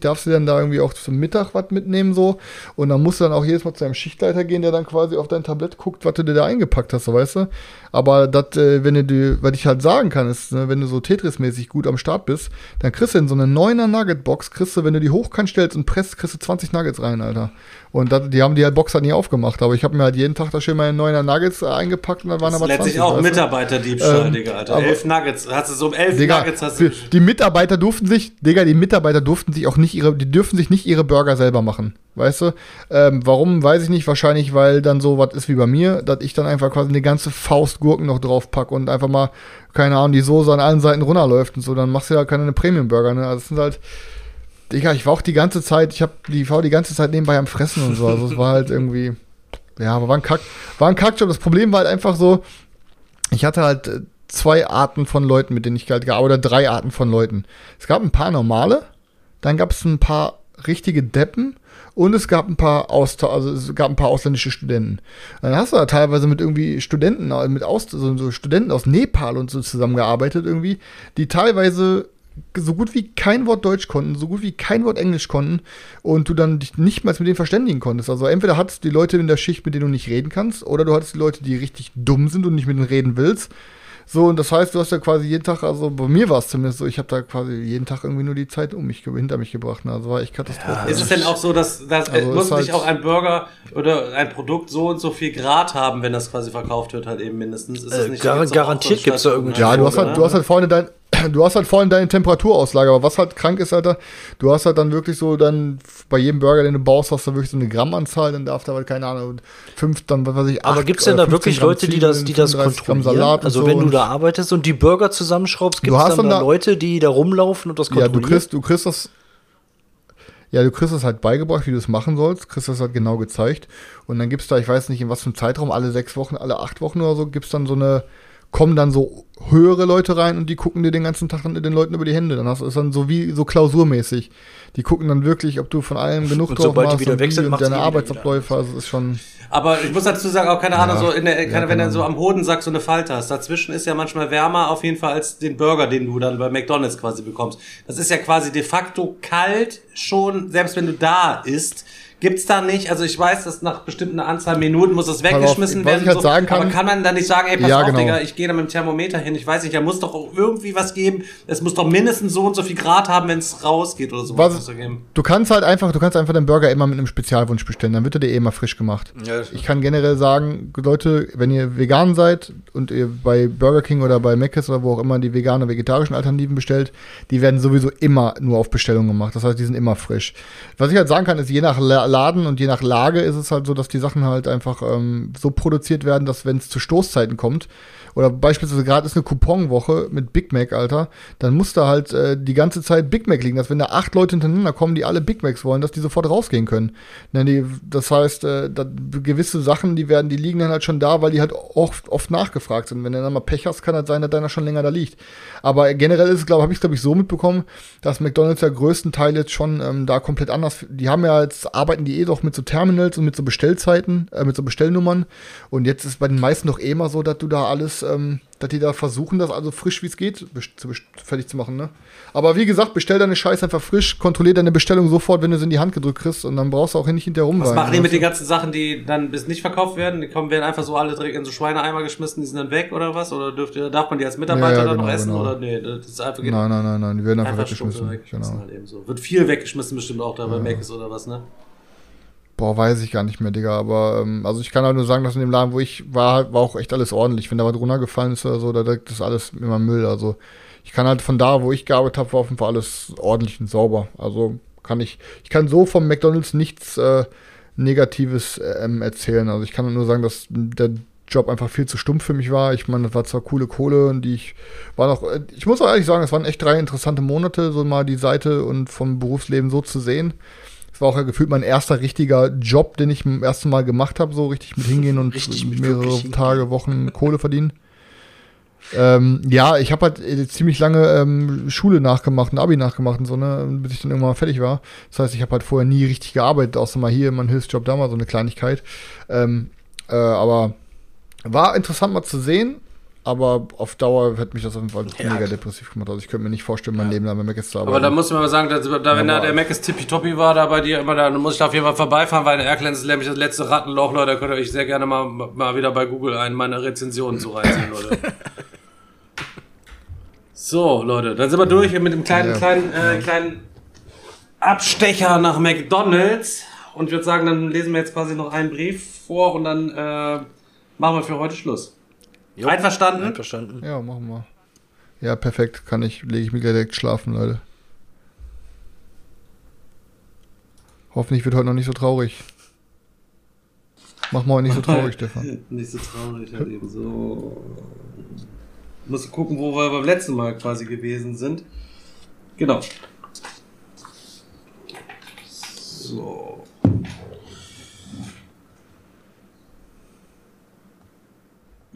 darfst du dann da irgendwie auch zum Mittag was mitnehmen, so. Und dann musst du dann auch jedes Mal zu deinem Schichtleiter gehen, der dann quasi auf dein Tablett guckt, was du dir da eingepackt hast, so, weißt du? Aber das, äh, wenn du, was ich halt sagen kann, ist, ne, wenn du so Tetris-mäßig gut am Start bist, dann kriegst du in so eine 9er Nugget-Box, kriegst du, wenn du die hochkant stellst und presst, kriegst du 20 Nuggets rein, Alter. Und dat, die haben die halt Box halt nie aufgemacht, aber ich habe mir halt jeden Tag da schön meine 9er Nuggets eingepackt und dann waren Das aber 20. letztlich auch du? Mitarbeiterdiebstahl, Ähm, Digga, Alter. elf Nuggets. Hast du so elf Digga, Nuggets hast du. die Mitarbeiter durften sich, Digga, die Mitarbeiter durften sich auch nicht ihre, die dürfen sich nicht ihre Burger selber machen. Weißt du? Ähm, warum, weiß ich nicht. Wahrscheinlich, weil dann so was ist wie bei mir, dass ich dann einfach quasi eine ganze Faust Gurken noch drauf pack und einfach mal, keine Ahnung, die Soße an allen Seiten runterläuft und so. Dann machst du ja keine Premium-Burger, ne? Also, das sind halt, Digga, ich war auch die ganze Zeit, ich hab die, war die ganze Zeit nebenbei am Fressen und so. Also, es war halt [laughs] irgendwie, ja, aber war ein Kack, war ein Kackjob. Das Problem war halt einfach so, ich hatte halt äh, zwei Arten von Leuten, mit denen ich halt gearbeitet oder drei Arten von Leuten. Es gab ein paar normale, dann gab es ein paar richtige Deppen und es gab ein paar Austau also es gab ein paar ausländische Studenten. Dann hast du da teilweise mit irgendwie Studenten, äh, mit Aus so, so Studenten aus Nepal und so zusammengearbeitet irgendwie, die teilweise so gut wie kein Wort Deutsch konnten, so gut wie kein Wort Englisch konnten und du dann dich nicht mal mit denen verständigen konntest. Also entweder hattest du die Leute in der Schicht, mit denen du nicht reden kannst, oder du hattest die Leute, die richtig dumm sind und nicht mit denen reden willst. So, und das heißt, du hast ja quasi jeden Tag, also bei mir war es zumindest so, ich habe da quasi jeden Tag irgendwie nur die Zeit um mich, hinter mich gebracht. Ne? Also war echt Katastrophe. Ist es denn auch so, dass, dass Also muss ist halt- nicht auch ein Burger oder ein Produkt so und so viel Grad haben, wenn das quasi verkauft wird, halt eben mindestens? Ist das Äh, nicht gar- gibt's doch auch garantiert so gibt's da irgendwie- Ja, du oder? hast halt, du hast halt vorne dein, [clears throat] du hast halt vorne deine Temperaturauslage, aber was halt krank ist, Alter, du hast halt dann wirklich so dann bei jedem Burger, den du baust, hast du wirklich so eine Grammanzahl, dann darf da halt, keine Ahnung, fünf, dann, was weiß ich, Aber acht gibt es denn da wirklich 15 Gramm Leute, die das, die das 35 Gramm kontrollieren? Also so wenn du da arbeitest und die Burger zusammenschraubst, gibt es hast dann dann da Leute, die da rumlaufen und das Ja, kontrollieren? du kriegst, du kriegst das. Ja, du kriegst das halt beigebracht, wie du es machen sollst, kriegst das halt genau gezeigt. Und dann gibt's da, ich weiß nicht, in was für einem Zeitraum, alle sechs Wochen, alle acht Wochen oder so, gibt's dann so eine, kommen dann so höhere Leute rein und die gucken dir den ganzen Tag dann den Leuten über die Hände. Dann hast du es dann so wie so klausurmäßig. Die gucken dann wirklich, ob du von allem genug Und drauf sobald die machst wieder und wie und deine Arbeitsabläufe. Also ist schon. Aber ich muss dazu sagen, auch keine Ahnung, Ja, so in der, ja, keine, wenn keine du so am Hodensack so eine Falte hast. Dazwischen ist ja manchmal wärmer auf jeden Fall als den Burger, den du dann bei McDonalds quasi bekommst. Das ist ja quasi de facto kalt schon, selbst wenn du da isst. Gibt's da nicht, also ich weiß, dass nach bestimmten Anzahl Minuten muss das auf, weggeschmissen was werden. ich halt so, sagen kann- aber kann man da nicht sagen, ey, pass Ja, auf, genau. Digga, ich gehe da mit dem Thermometer hin, ich weiß nicht, da muss doch auch irgendwie was geben. Es muss doch mindestens so und so viel Grad haben, wenn es rausgeht oder so. Was- es. Du kannst halt einfach, du kannst einfach den Burger immer mit einem Spezialwunsch bestellen, dann wird er dir eh immer frisch gemacht. Ja, Ich kann generell sagen, Leute, wenn ihr vegan seid und ihr bei Burger King oder bei Mc's oder wo auch immer die vegane, vegetarischen Alternativen bestellt, die werden sowieso immer nur auf Bestellung gemacht. Das heißt, die sind immer frisch. Was ich halt sagen kann, ist, je nach La Laden und je nach Lage ist es halt so, dass die Sachen halt einfach ähm, so produziert werden, dass wenn es zu Stoßzeiten kommt, oder beispielsweise gerade ist eine Couponwoche mit Big Mac, Alter, dann muss da halt äh, die ganze Zeit Big Mac liegen, dass wenn da acht Leute hintereinander kommen, die alle Big Macs wollen, dass die sofort rausgehen können. Ne, das heißt, äh, gewisse Sachen, die werden, die liegen dann halt schon da, weil die halt oft, oft nachgefragt sind. Wenn du dann mal Pech hast, kann halt sein, dass deiner schon länger da liegt. Aber generell ist es, glaube habe ich glaube ich so mitbekommen, dass McDonald's ja größten Teil jetzt schon ähm, da komplett anders. Die haben ja jetzt arbeiten die eh doch mit so Terminals und mit so Bestellzeiten, äh, mit so Bestellnummern. Und jetzt ist bei den meisten doch eh immer so, dass du da alles ähm, dass die da versuchen, das also frisch wie es geht zu, fertig zu machen, ne? Aber wie gesagt, bestell deine Scheiße einfach frisch, kontrollier deine Bestellung sofort, wenn du sie in die Hand gedrückt kriegst und dann brauchst du auch nicht hinterher rum. Was machen die mit den ganzen Sachen, die dann bis nicht verkauft werden? Die kommen, werden einfach so alle direkt in so Schweineeimer geschmissen, die sind dann weg oder was? Oder dürft ihr, darf man die als Mitarbeiter ja, ja, dann genau, noch essen genau. oder nee, das ist einfach Nein, nein, nein, nein, die werden einfach, einfach weggeschmissen. weggeschmissen genau. halt so. Wird viel weggeschmissen bestimmt auch da bei ja. Mac oder was, ne? Boah, weiß ich gar nicht mehr, Digga. Aber ähm, also ich kann halt nur sagen, dass in dem Laden, wo ich war, war auch echt alles ordentlich. Wenn da was runtergefallen ist oder so, da direkt ist alles immer Müll. Also ich kann halt von da, wo ich gearbeitet habe, war auf jeden Fall alles ordentlich und sauber. Also kann ich, ich kann so vom McDonalds nichts äh, Negatives ähm, erzählen. Also ich kann nur sagen, dass der Job einfach viel zu stumpf für mich war. Ich meine, das war zwar coole Kohle und die ich war noch, äh, ich muss auch ehrlich sagen, es waren echt drei interessante Monate, so mal die Seite und vom Berufsleben so zu sehen. Das war auch ja gefühlt mein erster richtiger Job, den ich zum ersten Mal gemacht habe, so richtig mit hingehen und mehrere Tage, Wochen Kohle verdienen. Ähm, ja, ich habe halt äh, ziemlich lange ähm, Schule nachgemacht, ein Abi nachgemacht und so, ne, bis ich dann irgendwann mal fertig war. Das heißt, ich habe halt vorher nie richtig gearbeitet, außer mal hier mein Hilfsjob da mal so eine Kleinigkeit. Ähm, äh, aber war interessant mal zu sehen, aber auf Dauer hätte mich das auf jeden Fall ja, mega depressiv gemacht. Also ich könnte mir nicht vorstellen, mein ja. Leben lang bei Mac zu arbeiten. Aber da muss man mal sagen, dass, da, wenn da der Mac ist tippitoppi war, da bei dir immer, da muss ich da auf jeden Fall vorbeifahren, weil in Erklenz ist nämlich das letzte Rattenloch, Leute. Da könnt ihr euch sehr gerne mal, mal wieder bei Google ein, meine Rezensionen zu reinziehen, Leute. [laughs] so, Leute, dann sind wir durch mit dem kleinen, ja. kleinen, äh, kleinen Abstecher nach McDonalds. Und ich würde sagen, dann lesen wir jetzt quasi noch einen Brief vor und dann äh, machen wir für heute Schluss. Jo, Einverstanden? Einverstanden. Ja, machen wir. Ja, perfekt. Kann ich, lege ich mich direkt schlafen, Leute. Hoffentlich wird heute noch nicht so traurig. Mach mal nicht so traurig, [laughs] Stefan. nicht so traurig, halt eben so. Muss gucken, wo wir beim letzten Mal quasi gewesen sind. Genau. So.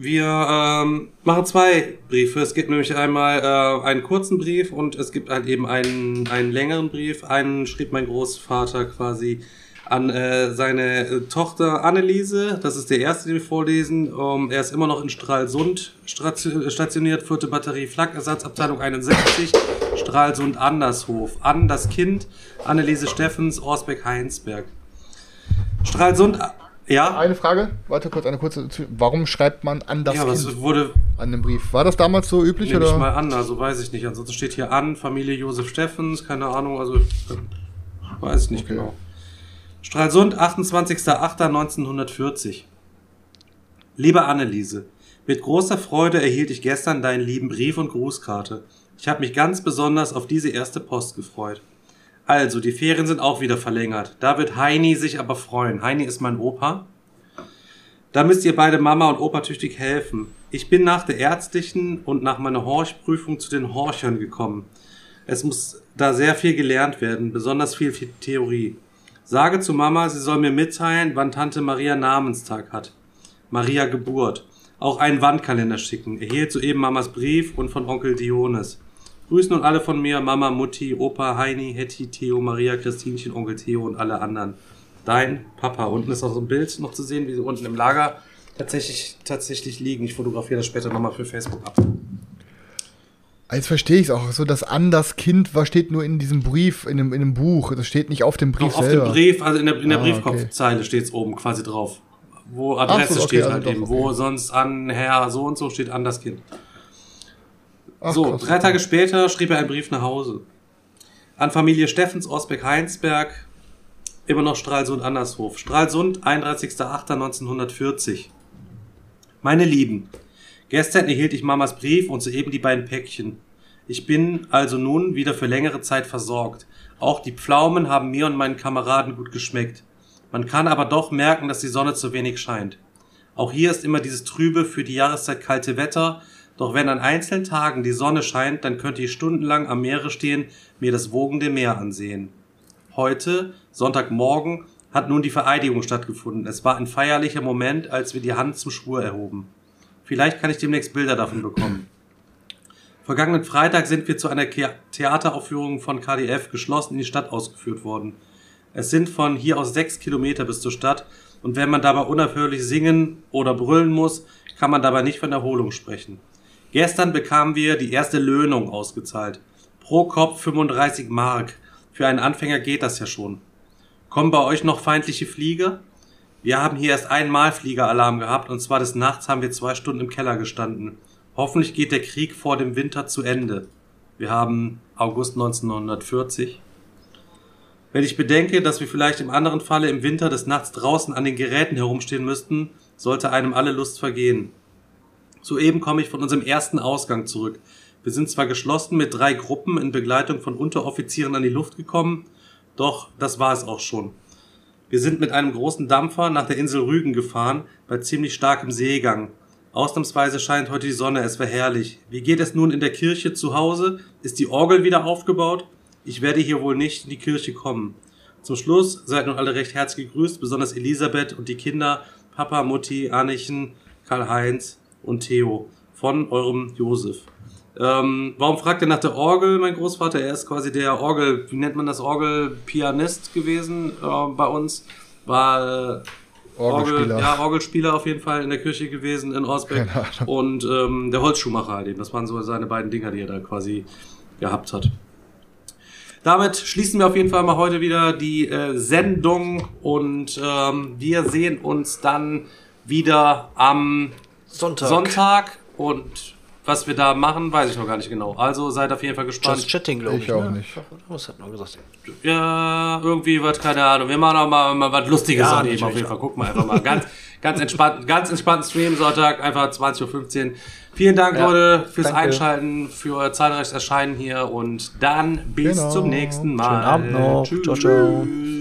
Wir ähm, machen zwei Briefe. Es gibt nämlich einmal äh, einen kurzen Brief und es gibt halt eben einen, einen längeren Brief. Einen schrieb mein Großvater quasi an äh, seine äh, Tochter Anneliese. Das ist der erste, den wir vorlesen. Um, ähm, er ist immer noch in Stralsund stationiert, vierte Batterie, Flakersatzabteilung 61, Stralsund Andershof. An das Kind, Anneliese Steffens, Orsbeck Heinsberg. Stralsund ja. Eine Frage, warte kurz, eine kurze. Warum schreibt man an das ja, kind wurde an dem Brief? War das damals so üblich nehme oder? ich mal an, also weiß ich nicht. Ansonsten steht hier an Familie Josef Steffens, keine Ahnung, also weiß ich nicht okay. genau. Stralsund, 28.08.1940. Liebe Anneliese, mit großer Freude erhielt ich gestern deinen lieben Brief und Grußkarte. Ich habe mich ganz besonders auf diese erste Post gefreut. Also, die Ferien sind auch wieder verlängert. Da wird Heini sich aber freuen. Heini ist mein Opa. Da müsst ihr beide Mama und Opa tüchtig helfen. Ich bin nach der ärztlichen und nach meiner Horchprüfung zu den Horchern gekommen. Es muss da sehr viel gelernt werden, besonders viel Theorie. Sage zu Mama, sie soll mir mitteilen, wann Tante Maria Namenstag hat. Maria Geburt. Auch einen Wandkalender schicken. Erhielt soeben Mamas Brief und von Onkel Dionis. Grüßen und alle von mir, Mama, Mutti, Opa, Heini, Hetty, Theo, Maria, Christinchen, Onkel Theo und alle anderen. Dein Papa. Unten ist auch so ein Bild noch zu sehen, wie sie unten im Lager tatsächlich, tatsächlich liegen. Ich fotografiere das später nochmal für Facebook ab. Jetzt verstehe ich es auch so, dass an das Kind, was steht nur in diesem Brief, in dem, in dem Buch, das steht nicht auf dem Brief Doch, selber. Auf dem Brief, also in der, in der ah, Briefkopfzeile okay. steht es oben quasi drauf. Wo Adresse so, okay, steht also halt doch, eben, okay. wo sonst an Herr so und so steht an das Kind. Ach, so, krass. drei Tage später schrieb er einen Brief nach Hause. An Familie Steffens, Osbeck-Heinsberg, immer noch Stralsund Andershof. Stralsund, 31.08.1940. Meine Lieben, gestern erhielt ich Mamas Brief und soeben die beiden Päckchen. Ich bin also nun wieder für längere Zeit versorgt. Auch die Pflaumen haben mir und meinen Kameraden gut geschmeckt. Man kann aber doch merken, dass die Sonne zu wenig scheint. Auch hier ist immer dieses trübe, für die Jahreszeit kalte Wetter, doch wenn an einzelnen Tagen die Sonne scheint, dann könnte ich stundenlang am Meere stehen, mir das wogende Meer ansehen. Heute, Sonntagmorgen, hat nun die Vereidigung stattgefunden. Es war ein feierlicher Moment, als wir die Hand zum Schwur erhoben. Vielleicht kann ich demnächst Bilder davon bekommen. [clears throat] Vergangenen Freitag sind wir zu einer Theateraufführung von KDF geschlossen in die Stadt ausgeführt worden. Es sind von hier aus sechs Kilometer bis zur Stadt und wenn man dabei unaufhörlich singen oder brüllen muss, kann man dabei nicht von Erholung sprechen. Gestern bekamen wir die erste Löhnung ausgezahlt. Pro Kopf 35 Mark. Für einen Anfänger geht das ja schon. Kommen bei euch noch feindliche Flieger? Wir haben hier erst einmal Fliegeralarm gehabt und zwar des Nachts haben wir zwei Stunden im Keller gestanden. Hoffentlich geht der Krieg vor dem Winter zu Ende. Wir haben August 1940. Wenn ich bedenke, dass wir vielleicht im anderen Falle im Winter des Nachts draußen an den Geräten herumstehen müssten, sollte einem alle Lust vergehen. Soeben komme ich von unserem ersten Ausgang zurück. Wir sind zwar geschlossen mit drei Gruppen in Begleitung von Unteroffizieren an die Luft gekommen, doch das war es auch schon. Wir sind mit einem großen Dampfer nach der Insel Rügen gefahren, bei ziemlich starkem Seegang. Ausnahmsweise scheint heute die Sonne, es war herrlich. Wie geht es nun in der Kirche zu Hause? Ist die Orgel wieder aufgebaut? Ich werde hier wohl nicht in die Kirche kommen. Zum Schluss seid nun alle recht herzlich gegrüßt, besonders Elisabeth und die Kinder, Papa, Mutti, Annichen, Karl-Heinz und Theo von eurem Josef. Ähm, warum fragt ihr nach der Orgel, mein Großvater? Er ist quasi der Orgel, wie nennt man das, Orgelpianist gewesen äh, bei uns. War äh, Orgel, ja, Orgelspieler auf jeden Fall in der Kirche gewesen in Osbeck. Und ähm, der Holzschuhmacher halt eben. Das waren so seine beiden Dinger, die er da quasi gehabt hat. Damit schließen wir auf jeden Fall mal heute wieder die äh, Sendung und ähm, wir sehen uns dann wieder am Sonntag. Sonntag und was wir da machen, weiß ich noch gar nicht genau. Also seid auf jeden Fall gespannt. Just Chatting, glaube ich. Ich auch ne? nicht. Was hat man gesagt? Ja, irgendwie was, keine Ahnung. Wir machen auch mal, mal was Lustiges ja, eben auf jeden Fall. Gucken wir einfach mal. Ganz, [laughs] ganz entspannt, ganz entspannten Stream Sonntag, einfach 20.15 Uhr. Vielen Dank, ja, Leute, fürs danke. Einschalten, für euer zahlreiches Erscheinen hier und dann bis genau. zum nächsten Mal. Schönen Abend noch. Tschüss. Ciao, ciao.